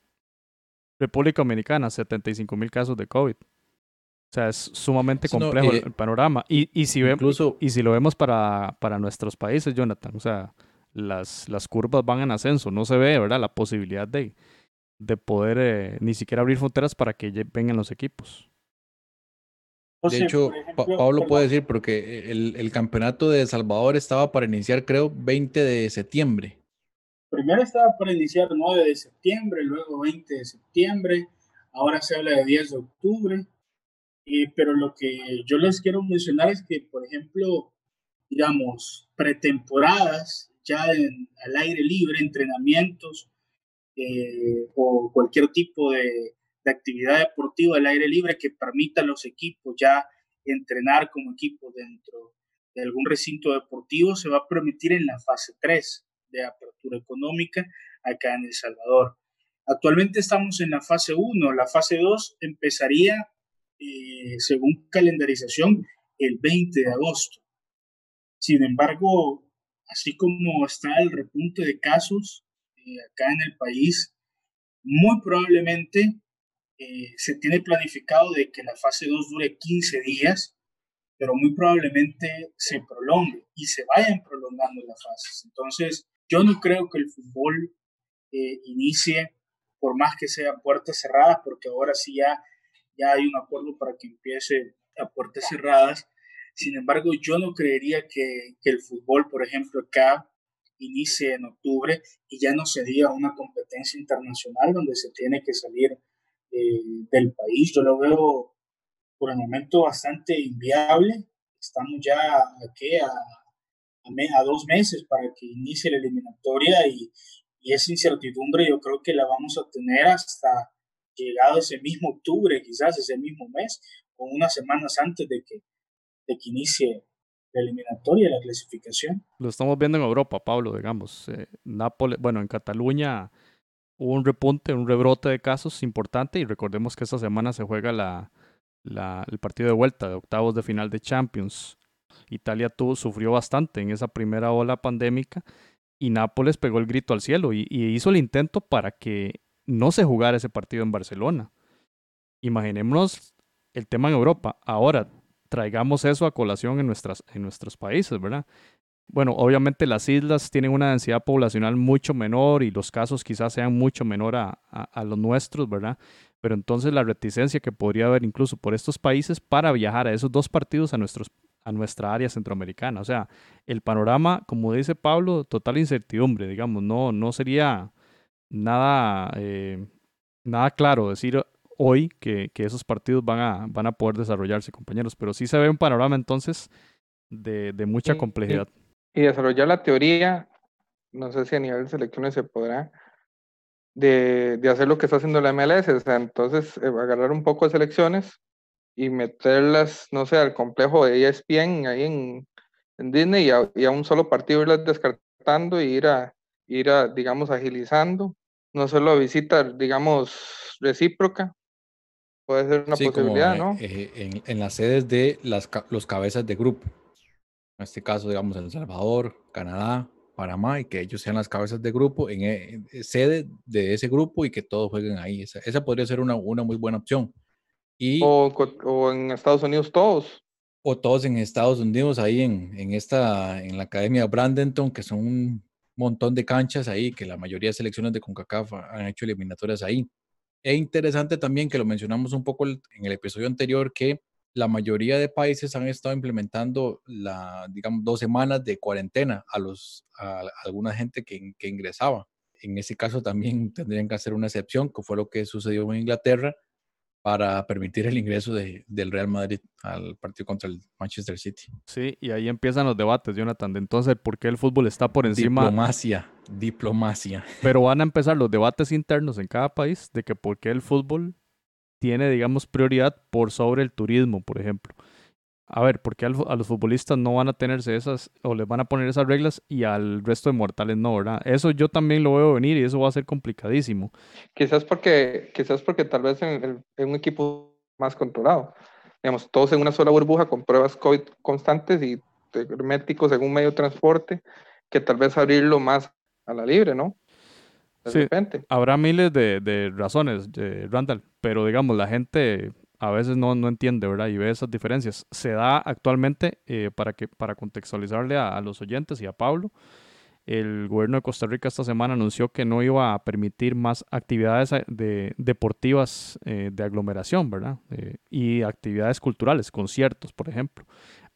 República Dominicana, 75 mil casos de COVID. O sea, es sumamente complejo eh, el, panorama. Y, y, si vemos, y si lo vemos para, para nuestros países, Jonathan, o sea, las, las curvas van en ascenso. No se ve, ¿verdad? La posibilidad de, de poder eh, ni siquiera abrir fronteras para que vengan los equipos. De hecho, Pablo puede decir, porque el, el, campeonato de Salvador estaba para iniciar, creo, 20 de septiembre. Primero estaba para iniciar 9 de septiembre, luego 20 de septiembre, ahora se habla de 10 de octubre. pero lo que yo les quiero mencionar es que, por ejemplo, digamos, pretemporadas ya al aire libre, entrenamientos eh, o cualquier tipo de, actividad deportiva al aire libre que permita a los equipos ya entrenar como equipo dentro de algún recinto deportivo, se va a permitir en la fase 3 de apertura económica acá en El Salvador. Actualmente estamos en la fase 1, la fase 2 empezaría, eh, según calendarización, el 20 de agosto. Sin embargo, así como está el repunte de casos eh, acá en el país, muy probablemente eh, se tiene planificado de que la fase 2 dure 15 días, pero muy probablemente se prolongue y se vayan prolongando las fases. Entonces, yo no creo que el fútbol eh, inicie, por más que sea puertas cerradas, porque ahora sí ya, ya hay un acuerdo para que empiece a puertas cerradas, sin embargo, yo no creería que, el fútbol, por ejemplo, acá inicie en octubre y ya no sería una competencia internacional donde se tiene que salir eh, del país. Yo lo veo por el momento bastante inviable. Estamos ya aquí a, a, dos meses para que inicie la eliminatoria y, y esa incertidumbre yo creo que la vamos a tener hasta llegado ese mismo octubre, quizás ese mismo mes, o unas semanas antes de que, que inicie la eliminatoria, la clasificación. Lo estamos viendo en Europa, Pablo, digamos. Eh, Nápoles, bueno, en Cataluña hubo un repunte, un rebrote de casos importante y recordemos que esta semana se juega la, el partido de vuelta de octavos de final de Champions. Italia tuvo, sufrió bastante en esa primera ola pandémica y Nápoles pegó el grito al cielo y, y hizo el intento para que no se jugara ese partido en Barcelona. Imaginémonos el tema en Europa. Ahora, traigamos eso a colación en, nuestras, en nuestros países, ¿verdad? Bueno, obviamente las islas tienen una densidad poblacional mucho menor y los casos quizás sean mucho menor a, a, los nuestros, ¿verdad? Pero entonces la reticencia que podría haber incluso por estos países para viajar a esos dos partidos a, nuestros, a nuestra área centroamericana. O sea, el panorama, como dice Pablo, total incertidumbre, digamos, no, no sería nada, eh, nada claro decir hoy que, que, esos partidos van a, van a poder desarrollarse, compañeros, pero sí se ve un panorama entonces de, de mucha complejidad. y desarrollar la teoría, no sé si a nivel de selecciones se podrá, de, de hacer lo que está haciendo la MLS, o sea, entonces eh, agarrar un poco de selecciones y meterlas, no sé, al complejo de ESPN ahí en, en Disney y a, y a, un solo partido irlas descartando y ir a, ir a, digamos, agilizando, no solo visita, digamos, recíproca, puede ser una posibilidad, ¿no? Eh, en, en, las sedes de las, los cabezas de grupo en este caso, digamos, El Salvador, Canadá, Panamá, y que ellos sean las cabezas de grupo, en, eh, sede de ese grupo y que todos jueguen ahí. Esa, esa podría ser una, una, muy buena opción. Y, o, o, en Estados Unidos todos. O todos en Estados Unidos, ahí en, en, esta, en la Academia Brandenton, que son un montón de canchas ahí, que la mayoría de selecciones de CONCACAF han hecho eliminatorias ahí. Es interesante también que lo mencionamos un poco en el episodio anterior, que la mayoría de países han estado implementando la, digamos, dos semanas de cuarentena a, los, a, alguna gente que, que, ingresaba. En ese caso también tendrían que hacer una excepción, que fue lo que sucedió en Inglaterra, para permitir el ingreso de, del Real Madrid al partido contra el Manchester City. Sí, y ahí empiezan los debates, Jonathan, de entonces por qué el fútbol está por encima. Diplomacia, diplomacia. Pero van a empezar los debates internos en cada país de que por qué el fútbol tiene, digamos, prioridad por sobre el turismo, por ejemplo. A ver, ¿por qué a los futbolistas no van a tenerse esas o les van a poner esas reglas y al resto de mortales no, verdad? Eso yo también lo veo venir y eso va a ser complicadísimo. Quizás porque, quizás porque tal vez en, un equipo más controlado. Digamos, todos en una sola burbuja con pruebas COVID constantes y herméticos en un medio de transporte, que tal vez abrirlo más a la libre, ¿no? sí, Habrá miles de, de razones, de Randall, pero digamos, la gente a veces no, no entiende, ¿verdad? Y ve esas diferencias. Se da actualmente, eh, para, que, para contextualizarle a, los oyentes y a Pablo, el gobierno de Costa Rica esta semana anunció que no iba a permitir más actividades eh, de, deportivas eh, de aglomeración, ¿verdad? Eh, y actividades culturales, conciertos, por ejemplo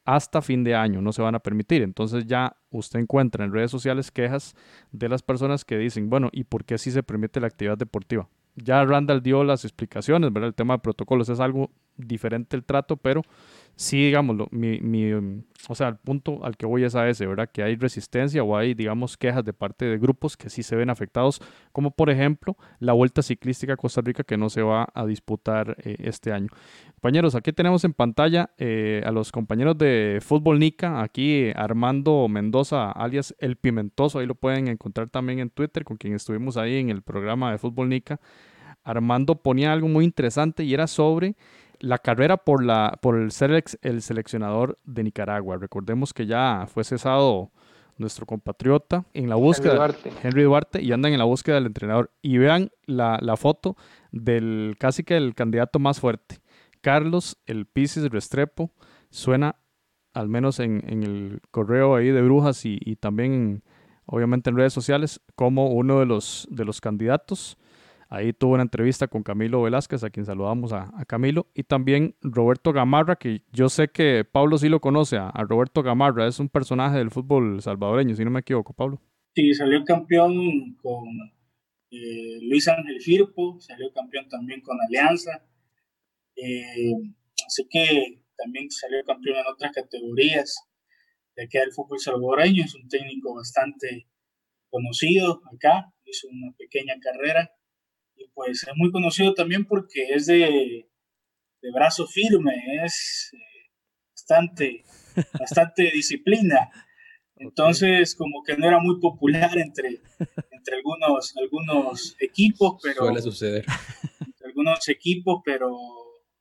hasta fin de año no se van a permitir. Entonces ya usted encuentra en redes sociales quejas de las personas que dicen, bueno, ¿y por qué sí se permite la actividad deportiva? Ya Randall dio las explicaciones, ¿verdad? El tema de protocolos es algo diferente el trato, pero sí, digámoslo, mi, mi, o sea, el punto al que voy es a ese, ¿verdad? Que hay resistencia o hay, digamos, quejas de parte de grupos que sí se ven afectados, como por ejemplo la Vuelta Ciclística a Costa Rica que no se va a disputar eh, este año. Compañeros, aquí tenemos en pantalla eh, a los compañeros de Fútbol Nica, aquí Armando Mendoza, alias El Pimentoso, ahí lo pueden encontrar también en Twitter, con quien estuvimos ahí en el programa de Fútbol Nica. Armando ponía algo muy interesante y era sobre la carrera por, la, por el ser el seleccionador de Nicaragua. Recordemos que ya fue cesado nuestro compatriota en la búsqueda Henry Duarte. y andan en la búsqueda del entrenador. Y vean la, la foto del casi que el candidato más fuerte. Carlos, el Pisces Restrepo, suena al menos en, en el correo ahí de Brujas y, y también obviamente en redes sociales como uno de los, de los candidatos. Ahí tuvo una entrevista con Camilo Velázquez, a quien saludamos a, Camilo, y también Roberto Gamarra, que yo sé que Pablo sí lo conoce, a, Roberto Gamarra, es un personaje del fútbol salvadoreño, si no me equivoco, Pablo. Sí, salió campeón con eh, Luis Ángel Firpo, salió campeón también con Alianza, eh, así que también salió campeón en otras categorías de aquí del fútbol salvadoreño, es un técnico bastante conocido acá, hizo una pequeña carrera y pues es muy conocido también porque es de, de brazo firme, es eh, bastante, bastante disciplina. Entonces, como que no era muy popular entre, entre algunos, algunos equipos, pero... Suele suceder. Entre algunos equipos, pero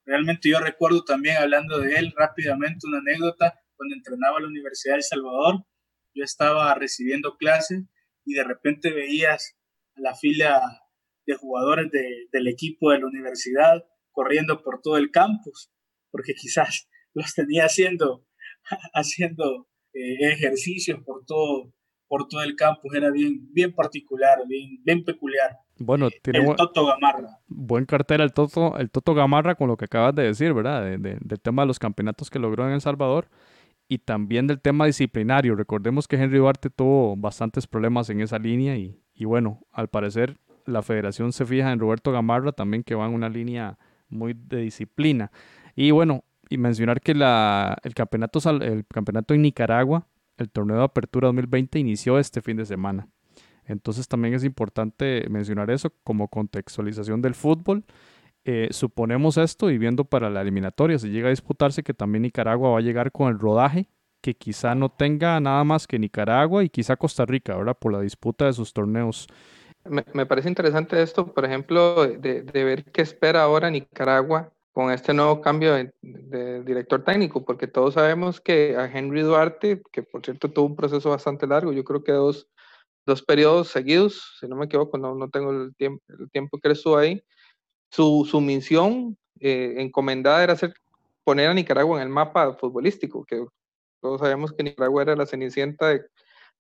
realmente yo recuerdo también hablando de él rápidamente una anécdota cuando entrenaba a la Universidad de El Salvador. Yo estaba recibiendo clases y de repente veías a la fila de jugadores del equipo de la universidad corriendo por todo el campus, porque quizás los tenía haciendo, haciendo eh, ejercicios por todo, por todo el campus. Era bien, bien particular, bien, bien peculiar. Bueno, tiene el buen, Toto Gamarra. buen cartel el Toto, el Toto Gamarra con lo que acabas de decir, ¿verdad? De- de- del tema de los campeonatos que logró en El Salvador y también del tema disciplinario. Recordemos que Henry Duarte tuvo bastantes problemas en esa línea y, y bueno, al parecer la federación se fija en Roberto Gamarra también que va en una línea muy de disciplina. Y bueno, y mencionar que la, el, campeonato, el campeonato en Nicaragua, el torneo de apertura 2020 inició este fin de semana. Entonces también es importante mencionar eso como contextualización del fútbol. Eh, suponemos esto y viendo para la eliminatoria, si llega a disputarse que también Nicaragua va a llegar con el rodaje, que quizá no tenga nada más que Nicaragua y quizá Costa Rica, ¿verdad? Por la disputa de sus torneos. Me, me parece interesante esto, por ejemplo, de, de ver qué espera ahora Nicaragua con este nuevo cambio de, de director técnico, porque todos sabemos que a Henry Duarte, que por cierto tuvo un proceso bastante largo, yo creo que dos, dos periodos seguidos, si no me equivoco, no, no tengo el tiempo, el tiempo que estuvo ahí, su, su misión eh, encomendada era hacer, poner a Nicaragua en el mapa futbolístico, que todos sabemos que Nicaragua era la cenicienta de,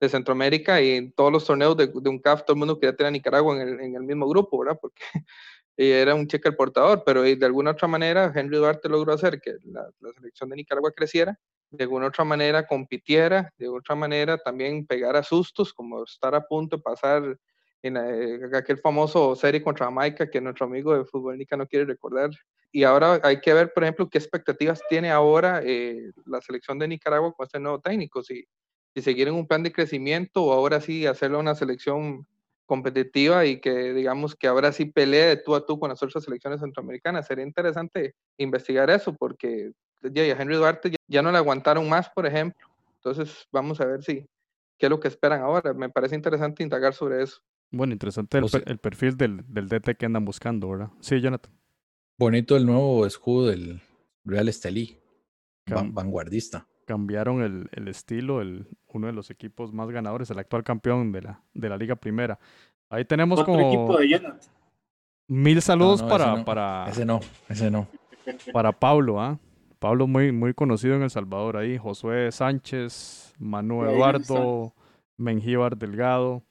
de Centroamérica y en todos los torneos de, un CAF todo el mundo quería tener a Nicaragua en el, mismo grupo, ¿verdad? Porque era un cheque al portador, pero de alguna otra manera Henry Duarte logró hacer que la, la, selección de Nicaragua creciera, de alguna otra manera compitiera, de otra manera también pegara sustos, como estar a punto de pasar en eh, aquel famoso serie contra Jamaica que nuestro amigo de fútbol Nica no quiere recordar. Y ahora hay que ver, por ejemplo, qué expectativas tiene ahora eh, la selección de Nicaragua con este nuevo técnico, si, si seguir en un plan de crecimiento o ahora sí hacerlo una selección competitiva y que digamos que ahora sí pelee de tú a tú con las otras selecciones centroamericanas. Sería interesante investigar eso porque ya, ya Henry Duarte ya, ya, no le aguantaron más, por ejemplo. Entonces vamos a ver si qué es lo que esperan ahora. Me parece interesante indagar sobre eso. Bueno, interesante el, el perfil del, del, DT que andan buscando, ¿verdad? Sí, Jonathan. Bonito el nuevo escudo del Real Estelí, vanguardista. Cambiaron el, el estilo, el, uno de los equipos más ganadores, el actual campeón de la, de la Liga Primera. Ahí tenemos Otro como equipo de Jonathan. mil saludos No, no, para, ese no, para, ese no, ese no. para Pablo, ¿ah? Pablo muy, muy conocido en El Salvador ahí, Josué Sánchez, Manu Ahí Eduardo, Mengíbar Delgado,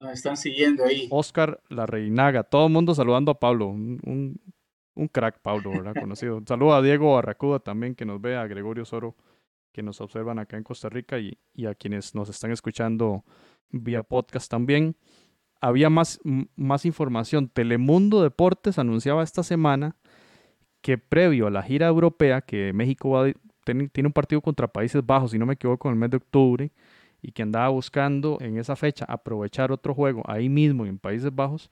Nos están siguiendo ahí. Oscar La Reinaga, todo el mundo saludando a Pablo, un, un, un crack Pablo, ¿verdad? Conocido. Saludo a Diego Barracuda también que nos ve, a Gregorio Soro que nos observan acá en Costa Rica y, y a quienes nos están escuchando vía podcast también. Había más, más información. Telemundo Deportes anunciaba esta semana que previo a la gira europea, que México tiene un partido contra Países Bajos, si no me equivoco, en el mes de octubre, y que andaba buscando en esa fecha aprovechar otro juego ahí mismo en Países Bajos,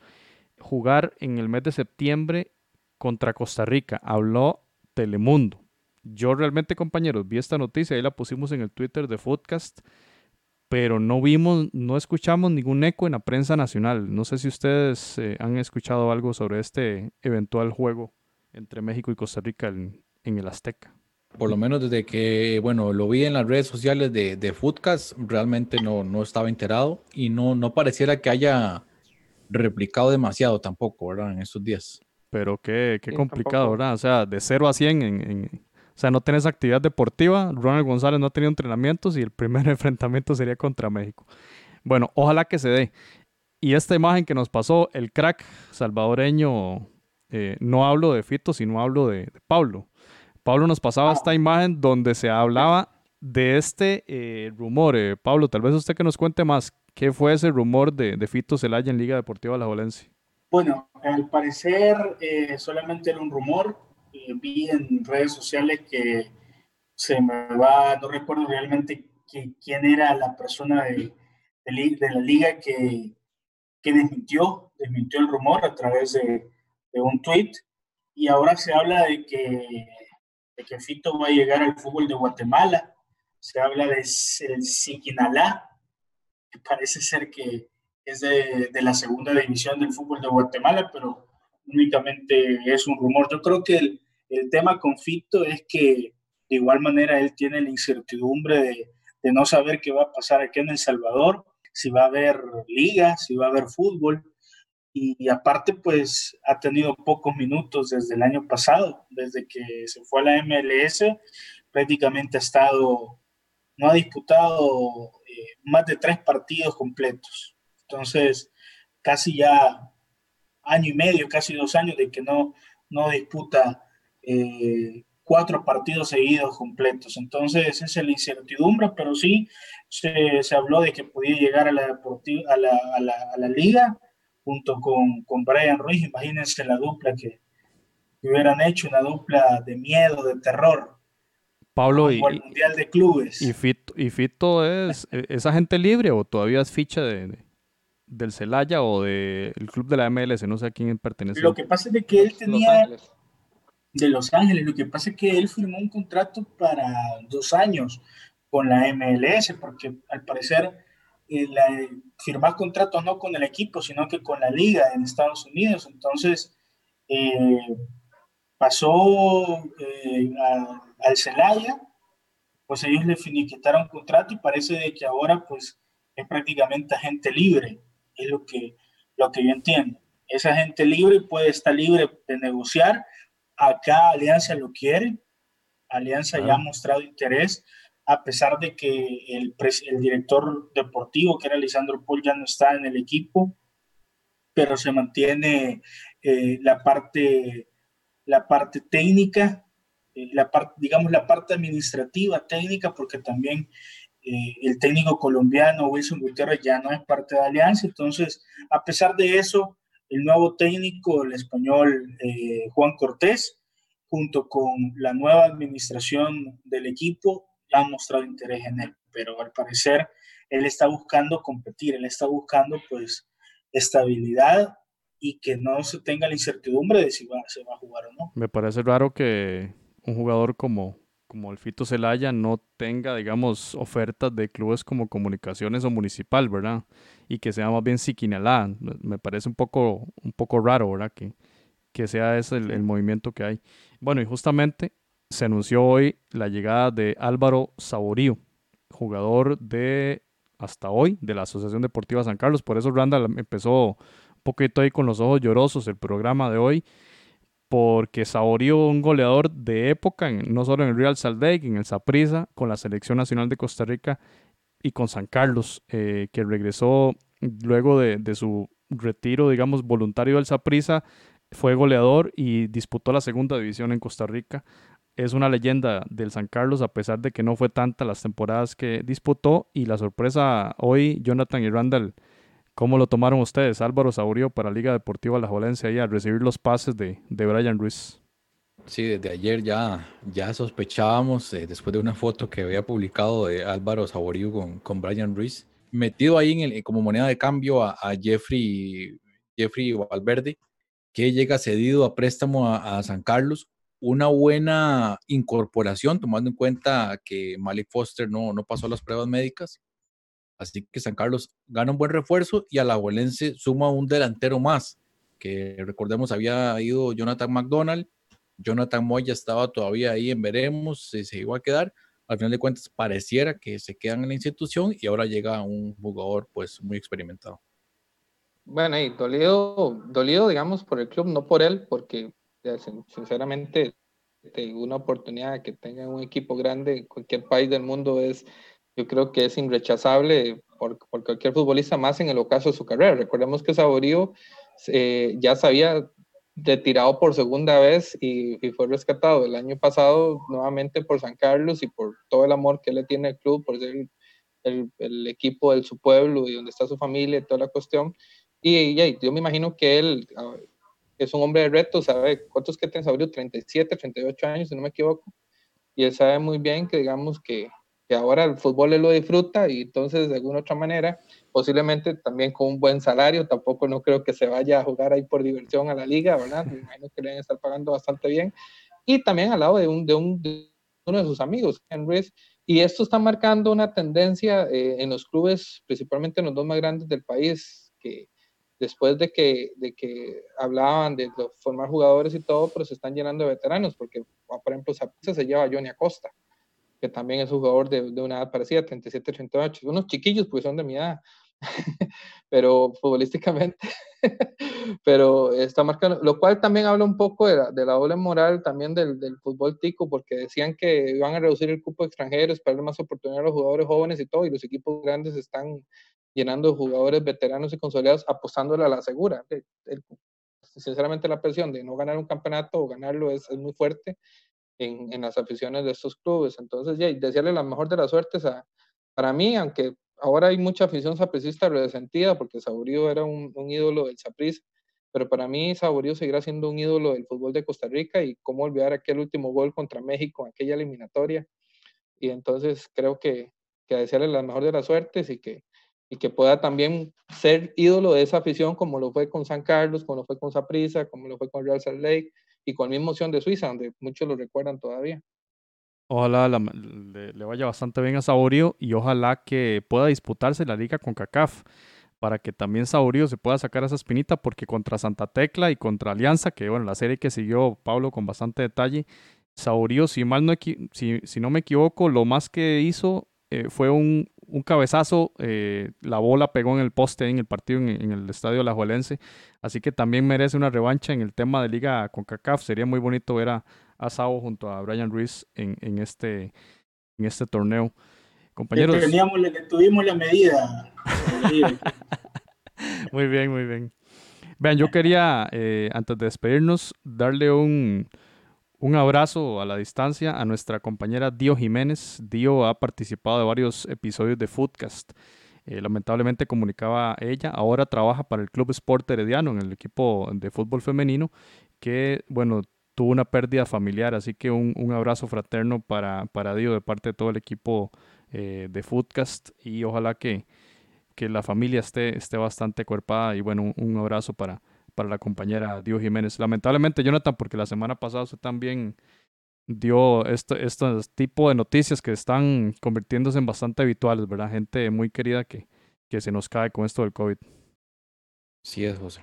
jugar en el mes de septiembre contra Costa Rica. Habló Telemundo. Yo realmente, compañeros, vi esta noticia, ahí la pusimos en el Twitter de Foodcast, pero no vimos, no escuchamos ningún eco en la prensa nacional. No sé si ustedes eh, han escuchado algo sobre este eventual juego entre México y Costa Rica en, en, el Azteca. Por lo menos desde que, bueno, lo vi en las redes sociales de, de Foodcast, realmente no, no estaba enterado y no, no pareciera que haya replicado demasiado tampoco, ¿verdad? En estos días. Pero qué, qué sí, complicado, tampoco. ¿verdad? O sea, de 0 a 100 en, en, sea, no tenés actividad deportiva. Ronald González no ha tenido entrenamientos y el primer enfrentamiento sería contra México. Bueno, ojalá que se dé. Y esta imagen que nos pasó, el crack salvadoreño, eh, no hablo de Fito, sino hablo de, Pablo. Pablo nos pasaba esta imagen donde se hablaba de este eh, rumor. Eh, Pablo, tal vez usted que nos cuente más, ¿qué fue ese rumor de, de Fito Celaya en Liga Deportiva La Jolense? Bueno, al parecer solamente era un rumor eh, vi en redes sociales que se me va, no recuerdo realmente quién era la persona de, de, de, la liga que, que desmintió, desmintió el rumor a través de, de, un tweet y ahora se habla de que, de que Fito va a llegar al fútbol de Guatemala, se habla de el Siquinalá, que parece ser que, es de, de, la segunda división del fútbol de Guatemala, pero únicamente es un rumor. Yo creo que el, el tema con Fito es que de igual manera él tiene la incertidumbre de, de no saber qué va a pasar aquí en El Salvador, si va a haber liga, si va a haber fútbol. Y, aparte, pues ha tenido pocos minutos desde el año pasado, desde que se fue a la MLS, prácticamente ha estado, no ha disputado eh, más de tres partidos completos. Entonces, casi ya año y medio, casi dos años de que no, no disputa eh, cuatro partidos seguidos completos. Entonces, esa es la incertidumbre, pero sí se, se habló de que podía llegar a la, a la, a la, a la liga junto con, con, Brian Ruiz. Imagínense la dupla que, que, hubieran hecho, una dupla de miedo, de terror. Pablo, y, el Mundial de Clubes. ¿Y Fito, y Fito es, es agente libre o todavía es ficha de, de del Celaya o del club de la MLS? No sé a quién pertenece. Lo que pasa es de que él tenía de Los Ángeles. Lo que pasa es que él firmó un contrato para dos años con la MLS, porque al parecer eh, la, firmar contratos no con el equipo, sino que con la liga en Estados Unidos. Entonces, eh, pasó eh, a, al Celaya, pues ellos le finiquitaron contrato y parece de que ahora pues es prácticamente agente libre, es lo que, lo que yo entiendo. Es agente libre puede estar libre de negociar. Acá Alianza lo quiere, Alianza ya ha mostrado interés, a pesar de que el, el director deportivo, que era Lisandro Paul, ya no está en el equipo, pero se mantiene eh, la, parte, la parte técnica, eh, la parte, digamos la parte administrativa, técnica, porque también eh, el técnico colombiano Wilson Gutiérrez ya no es parte de Alianza, entonces a pesar de eso, el nuevo técnico, el español eh, Juan Cortés, junto con la nueva administración del equipo, han mostrado interés en él, pero al parecer él está buscando competir, él está buscando pues estabilidad y que no se tenga la incertidumbre de si va, se va a jugar o no. Me parece raro que un jugador como como el Fito Celaya no tenga, digamos, ofertas de clubes como Comunicaciones o Municipal, ¿verdad? Y que sea más bien Siquinalá. Me parece un poco, un poco raro, ¿verdad? Que, que sea ese el, movimiento que hay. Bueno, y justamente se anunció hoy la llegada de Álvaro Saborío, jugador de, hasta hoy, de la Asociación Deportiva San Carlos. Por eso Randall empezó un poquito ahí con los ojos llorosos el programa de hoy porque saboreó un goleador de época, no solo en el Real Salt Lake, en el Saprissa, con la Selección Nacional de Costa Rica y con San Carlos, eh, que regresó luego de, de, su retiro, digamos, voluntario del Saprissa, fue goleador y disputó la segunda división en Costa Rica. Es una leyenda del San Carlos, a pesar de que no fue tanta las temporadas que disputó. Y la sorpresa hoy, Jonathan y Randall ¿Cómo lo tomaron ustedes, Álvaro Saurio, para Liga Deportiva La Jolense, ahí al recibir los pases de, de Brian Ruiz? Sí, desde ayer ya, ya sospechábamos, eh, después de una foto que había publicado de Álvaro Saborío con, con Brian Ruiz, metido ahí en el, como moneda de cambio a, a, Jeffrey, Jeffrey Valverde, que llega cedido a préstamo a, a, San Carlos. Una buena incorporación, tomando en cuenta que Malik Foster no, no pasó las pruebas médicas. Así que San Carlos gana un buen refuerzo y a la Abuelense suma un delantero más, que recordemos había ido Jonathan McDonald, Jonathan Moya estaba todavía ahí en veremos si se iba a quedar. Al final de cuentas pareciera que se quedan en la institución y ahora llega un jugador pues muy experimentado. Bueno, y dolido, dolido digamos por el club, no por él, porque sinceramente una oportunidad que tenga un equipo grande en cualquier país del mundo es yo creo que es irrechazable por, por, cualquier futbolista más en el ocaso de su carrera. Recordemos que Saborío eh, ya se había retirado por segunda vez y, y, fue rescatado el año pasado nuevamente por San Carlos y por todo el amor que le tiene al club, por ser el, el, equipo de su pueblo y donde está su familia y toda la cuestión. Y, y yo me imagino que él es un hombre de reto, ¿sabe cuántos que tiene Saborío? 37, 38 años, si no me equivoco. Y él sabe muy bien que digamos que que ahora el fútbol él lo disfruta y entonces de alguna otra manera, posiblemente también con un buen salario, tampoco no creo que se vaya a jugar ahí por diversión a la liga, ¿verdad? Me imagino que le van a estar pagando bastante bien. Y también al lado de, un, de, un, de uno de sus amigos, Henry. Y esto está marcando una tendencia eh, en los clubes, principalmente en los dos más grandes del país, que después de que, de que hablaban de formar jugadores y todo, pero se están llenando de veteranos, porque, por ejemplo, se lleva a Johnny Acosta, que también es un jugador de, de una edad parecida, 37, 38, unos chiquillos, pues son de mi edad, pero futbolísticamente, pero está marcando, lo cual también habla un poco de la, de la doble moral también del, del, fútbol tico, porque decían que iban a reducir el cupo de extranjeros para darle más oportunidad a los jugadores jóvenes y todo, y los equipos grandes están llenando de jugadores veteranos y consolidados, apostándole a la segura. sinceramente la presión de no ganar un campeonato o ganarlo es, es muy fuerte en, en, las aficiones de estos clubes. Entonces, ya, desearle la mejor de las suertes a, para mí, aunque ahora hay mucha afición sapricista resentida porque Saborío era un, un ídolo del Saprissa, pero para mí Saborío seguirá siendo un ídolo del fútbol de Costa Rica y cómo olvidar aquel último gol contra México, aquella eliminatoria. Y entonces creo que, que desearle la mejor de las suertes y que, y que pueda también ser ídolo de esa afición como lo fue con San Carlos, como lo fue con Saprissa, como lo fue con Real Salt Lake y con la misma opción de Suiza, donde muchos lo recuerdan todavía. Ojalá le, vaya bastante bien a Saborío y ojalá que pueda disputarse la liga con CACAF para que también Saborío se pueda sacar esa espinita porque contra Santa Tecla y contra Alianza, que bueno, la serie que siguió Pablo con bastante detalle, Saborío, si mal no, si, si no me equivoco, lo más que hizo eh, fue un, un cabezazo, eh, la bola pegó en el poste en el partido en, el estadio Lajuelense, así que también merece una revancha en el tema de liga con CACAF, sería muy bonito ver a, a Sao junto a Brian Ruiz en, en, este, en este torneo. Compañeros. tuvimos la medida. muy bien, muy bien. Vean, yo quería, eh, antes de despedirnos, darle un, un abrazo a la distancia a nuestra compañera Dio Jiménez. Dio ha participado de varios episodios de Foodcast. Eh, lamentablemente comunicaba ella, ahora trabaja para el Club Sport Herediano en el equipo de fútbol femenino, que bueno, tuvo una pérdida familiar, así que un, abrazo fraterno para, para Dio de parte de todo el equipo eh, de Foodcast y ojalá que, que la familia esté, esté bastante cuerpada y bueno, un abrazo para, para la compañera Dio Jiménez. Lamentablemente, Jonathan, porque la semana pasada usted también dio este, este tipo de noticias que están convirtiéndose en bastante habituales, ¿verdad? Gente muy querida que, que se nos cae con esto del COVID. Sí es, José.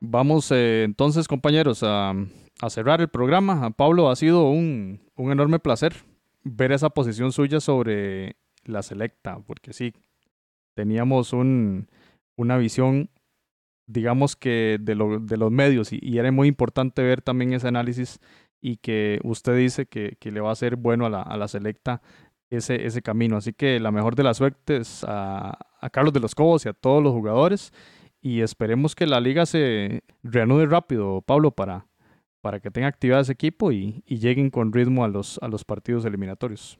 Vamos eh, entonces, compañeros, a, a, cerrar el programa. A Pablo ha sido un, un enorme placer ver esa posición suya sobre la selecta, porque sí, teníamos un, una visión digamos que de, lo, de los medios y, era muy importante ver también ese análisis y que usted dice que, que le va a ser bueno a la, a la selecta ese, ese camino. Así que la mejor de las suertes a, a Carlos de los Cobos y a todos los jugadores y esperemos que la liga se reanude rápido, Pablo, para, para que tenga actividad ese equipo y, y lleguen con ritmo a los, a los partidos eliminatorios.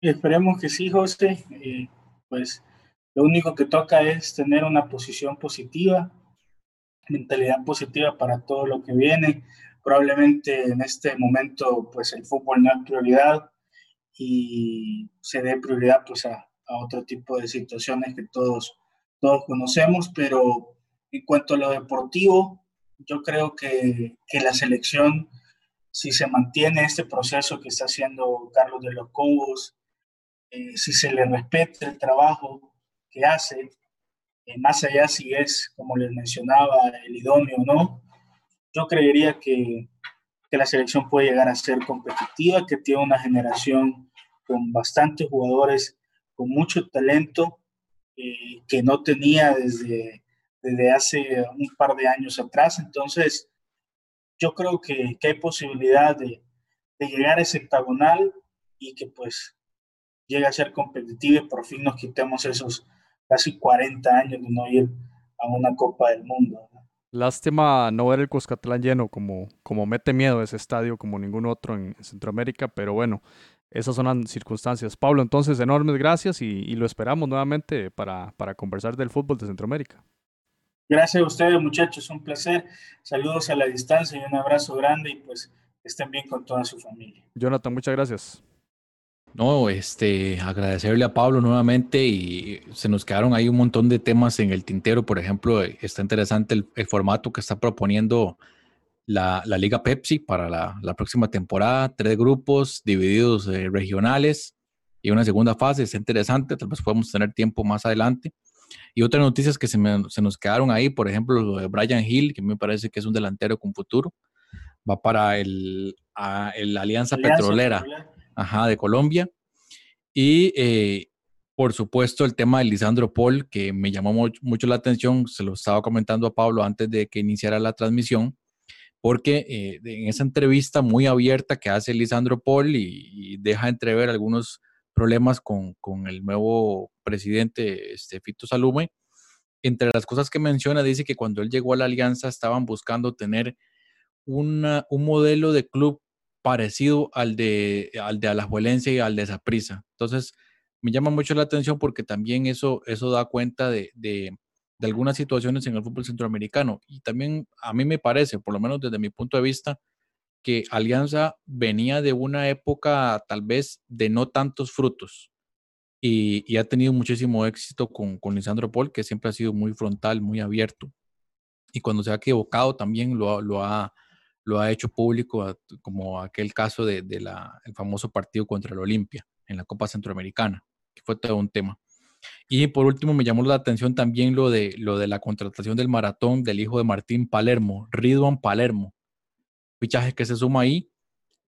Esperemos que sí, José. Eh, pues lo único que toca es tener una posición positiva, mentalidad positiva para todo lo que viene. Probablemente en este momento pues el fútbol no es prioridad y se dé prioridad pues a, a otro tipo de situaciones que todos, todos conocemos, pero en cuanto a lo deportivo, yo creo que, que la selección, si se mantiene este proceso que está haciendo Carlos de los Cobos, eh, si se le respeta el trabajo que hace, eh, más allá si es, como les mencionaba, el idóneo o no, yo creería que, que la selección puede llegar a ser competitiva, que tiene una generación con bastantes jugadores con mucho talento eh, que no tenía desde, desde hace un par de años atrás. Entonces, yo creo que, que hay posibilidad de, de, llegar a ese hectagonal y que pues llegue a ser competitiva y por fin nos quitemos esos casi 40 años de no ir a una Copa del Mundo. Lástima no ver el Cuscatlán lleno, como, como mete miedo ese estadio, como ningún otro en Centroamérica, pero bueno, esas son las circunstancias. Pablo, entonces, enormes gracias y, y lo esperamos nuevamente para, para conversar del fútbol de Centroamérica. Gracias a ustedes, muchachos, un placer. Saludos a la distancia y un abrazo grande y pues estén bien con toda su familia. Jonathan, muchas gracias. No, este, agradecerle a Pablo nuevamente y se nos quedaron ahí un montón de temas en el tintero. Por ejemplo, está interesante el, el formato que está proponiendo la, la Liga Pepsi para la, la, próxima temporada. Tres grupos divididos eh, regionales y una segunda fase. Es interesante, tal vez podemos tener tiempo más adelante. Y otras noticias que se, se nos quedaron ahí, por ejemplo, lo de Brian Hill, que me parece que es un delantero con futuro, va para el, Alianza, Petrolera, Ajá, de Colombia. Y eh, por supuesto el tema de Lisandro Paul, que me llamó mucho la atención, se lo estaba comentando a Pablo antes de que iniciara la transmisión, porque eh, en esa entrevista muy abierta que hace Lisandro Paul y, deja entrever algunos problemas con, el nuevo presidente este, Fito Salume, entre las cosas que menciona, dice que cuando él llegó a la alianza estaban buscando tener un modelo de club parecido al de, al de Alajuelense y al de Zaprisa. Entonces, me llama mucho la atención porque también eso, eso da cuenta de, de, algunas situaciones en el fútbol centroamericano. Y también a mí me parece, por lo menos desde mi punto de vista, que Alianza venía de una época tal vez de no tantos frutos y, ha tenido muchísimo éxito con, con Lisandro Paul, que siempre ha sido muy frontal, muy abierto. Y cuando se ha equivocado también lo, lo, ha, lo ha hecho público, como aquel caso del de, famoso partido contra el Olimpia en la Copa Centroamericana, que fue todo un tema. Y por último, me llamó la atención también lo de, lo de la contratación del maratón del hijo de Martín Palermo, Ridwan Palermo. Fichaje que se suma ahí,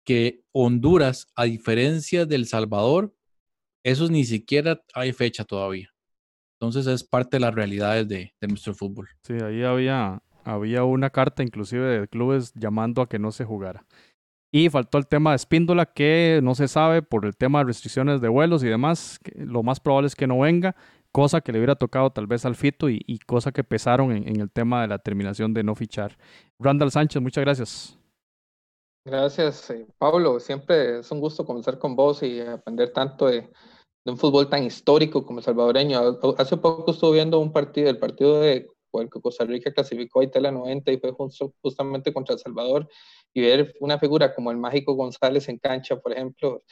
que Honduras, a diferencia del Salvador, esos ni siquiera hay fecha todavía. Entonces es parte de las realidades de, de nuestro fútbol. Sí, ahí había, había una carta inclusive de clubes llamando a que no se jugara. Y faltó el tema de Espíndola, que no se sabe por el tema de restricciones de vuelos y demás. lo más probable es que no venga, cosa que le hubiera tocado tal vez al Fito y, cosa que pesaron en, el tema de la terminación de no fichar. Randall Sánchez, muchas gracias. Gracias, eh, Pablo. Siempre es un gusto conversar con vos y aprender tanto de, un fútbol tan histórico como el salvadoreño. Hace poco estuve viendo un partido, el partido de el que Costa Rica clasificó a Italia 90 y fue justamente contra El Salvador y ver una figura como el Mágico González en cancha, por ejemplo,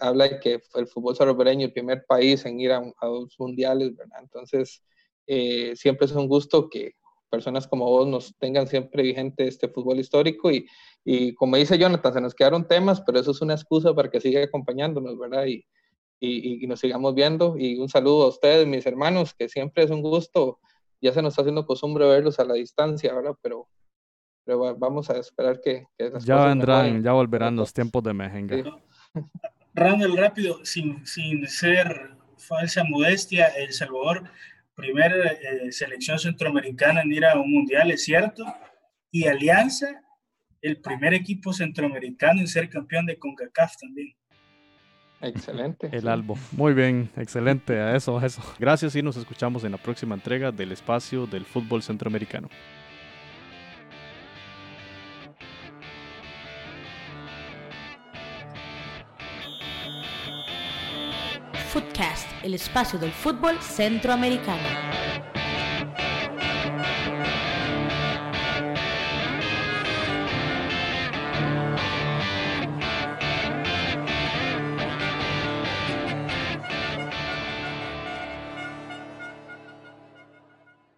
habla de que el fútbol salvadoreño el primer país en ir a, dos mundiales, ¿verdad? Entonces, eh, siempre es un gusto que personas como vos nos tengan siempre vigente este fútbol histórico y, y como dice Jonathan, se nos quedaron temas, pero eso es una excusa para que siga acompañándonos, ¿verdad? Y, y, y, nos sigamos viendo. Y un saludo a ustedes, mis hermanos, que siempre es un gusto. Ya se nos está haciendo costumbre verlos a la distancia, ¿verdad? Pero pero vamos a esperar que, ya vendrán, ya volverán los tiempos de Mejenga. Randall, rápido, sin, sin ser falsa modestia, El Salvador, primera eh, selección centroamericana en ir a un mundial, es cierto, y Alianza, el primer equipo centroamericano en ser campeón de CONCACAF también. Excelente. El Albo. Muy bien, excelente. A eso, a eso. Gracias y nos escuchamos en la próxima entrega del espacio del fútbol centroamericano. Footcast, el espacio del fútbol centroamericano.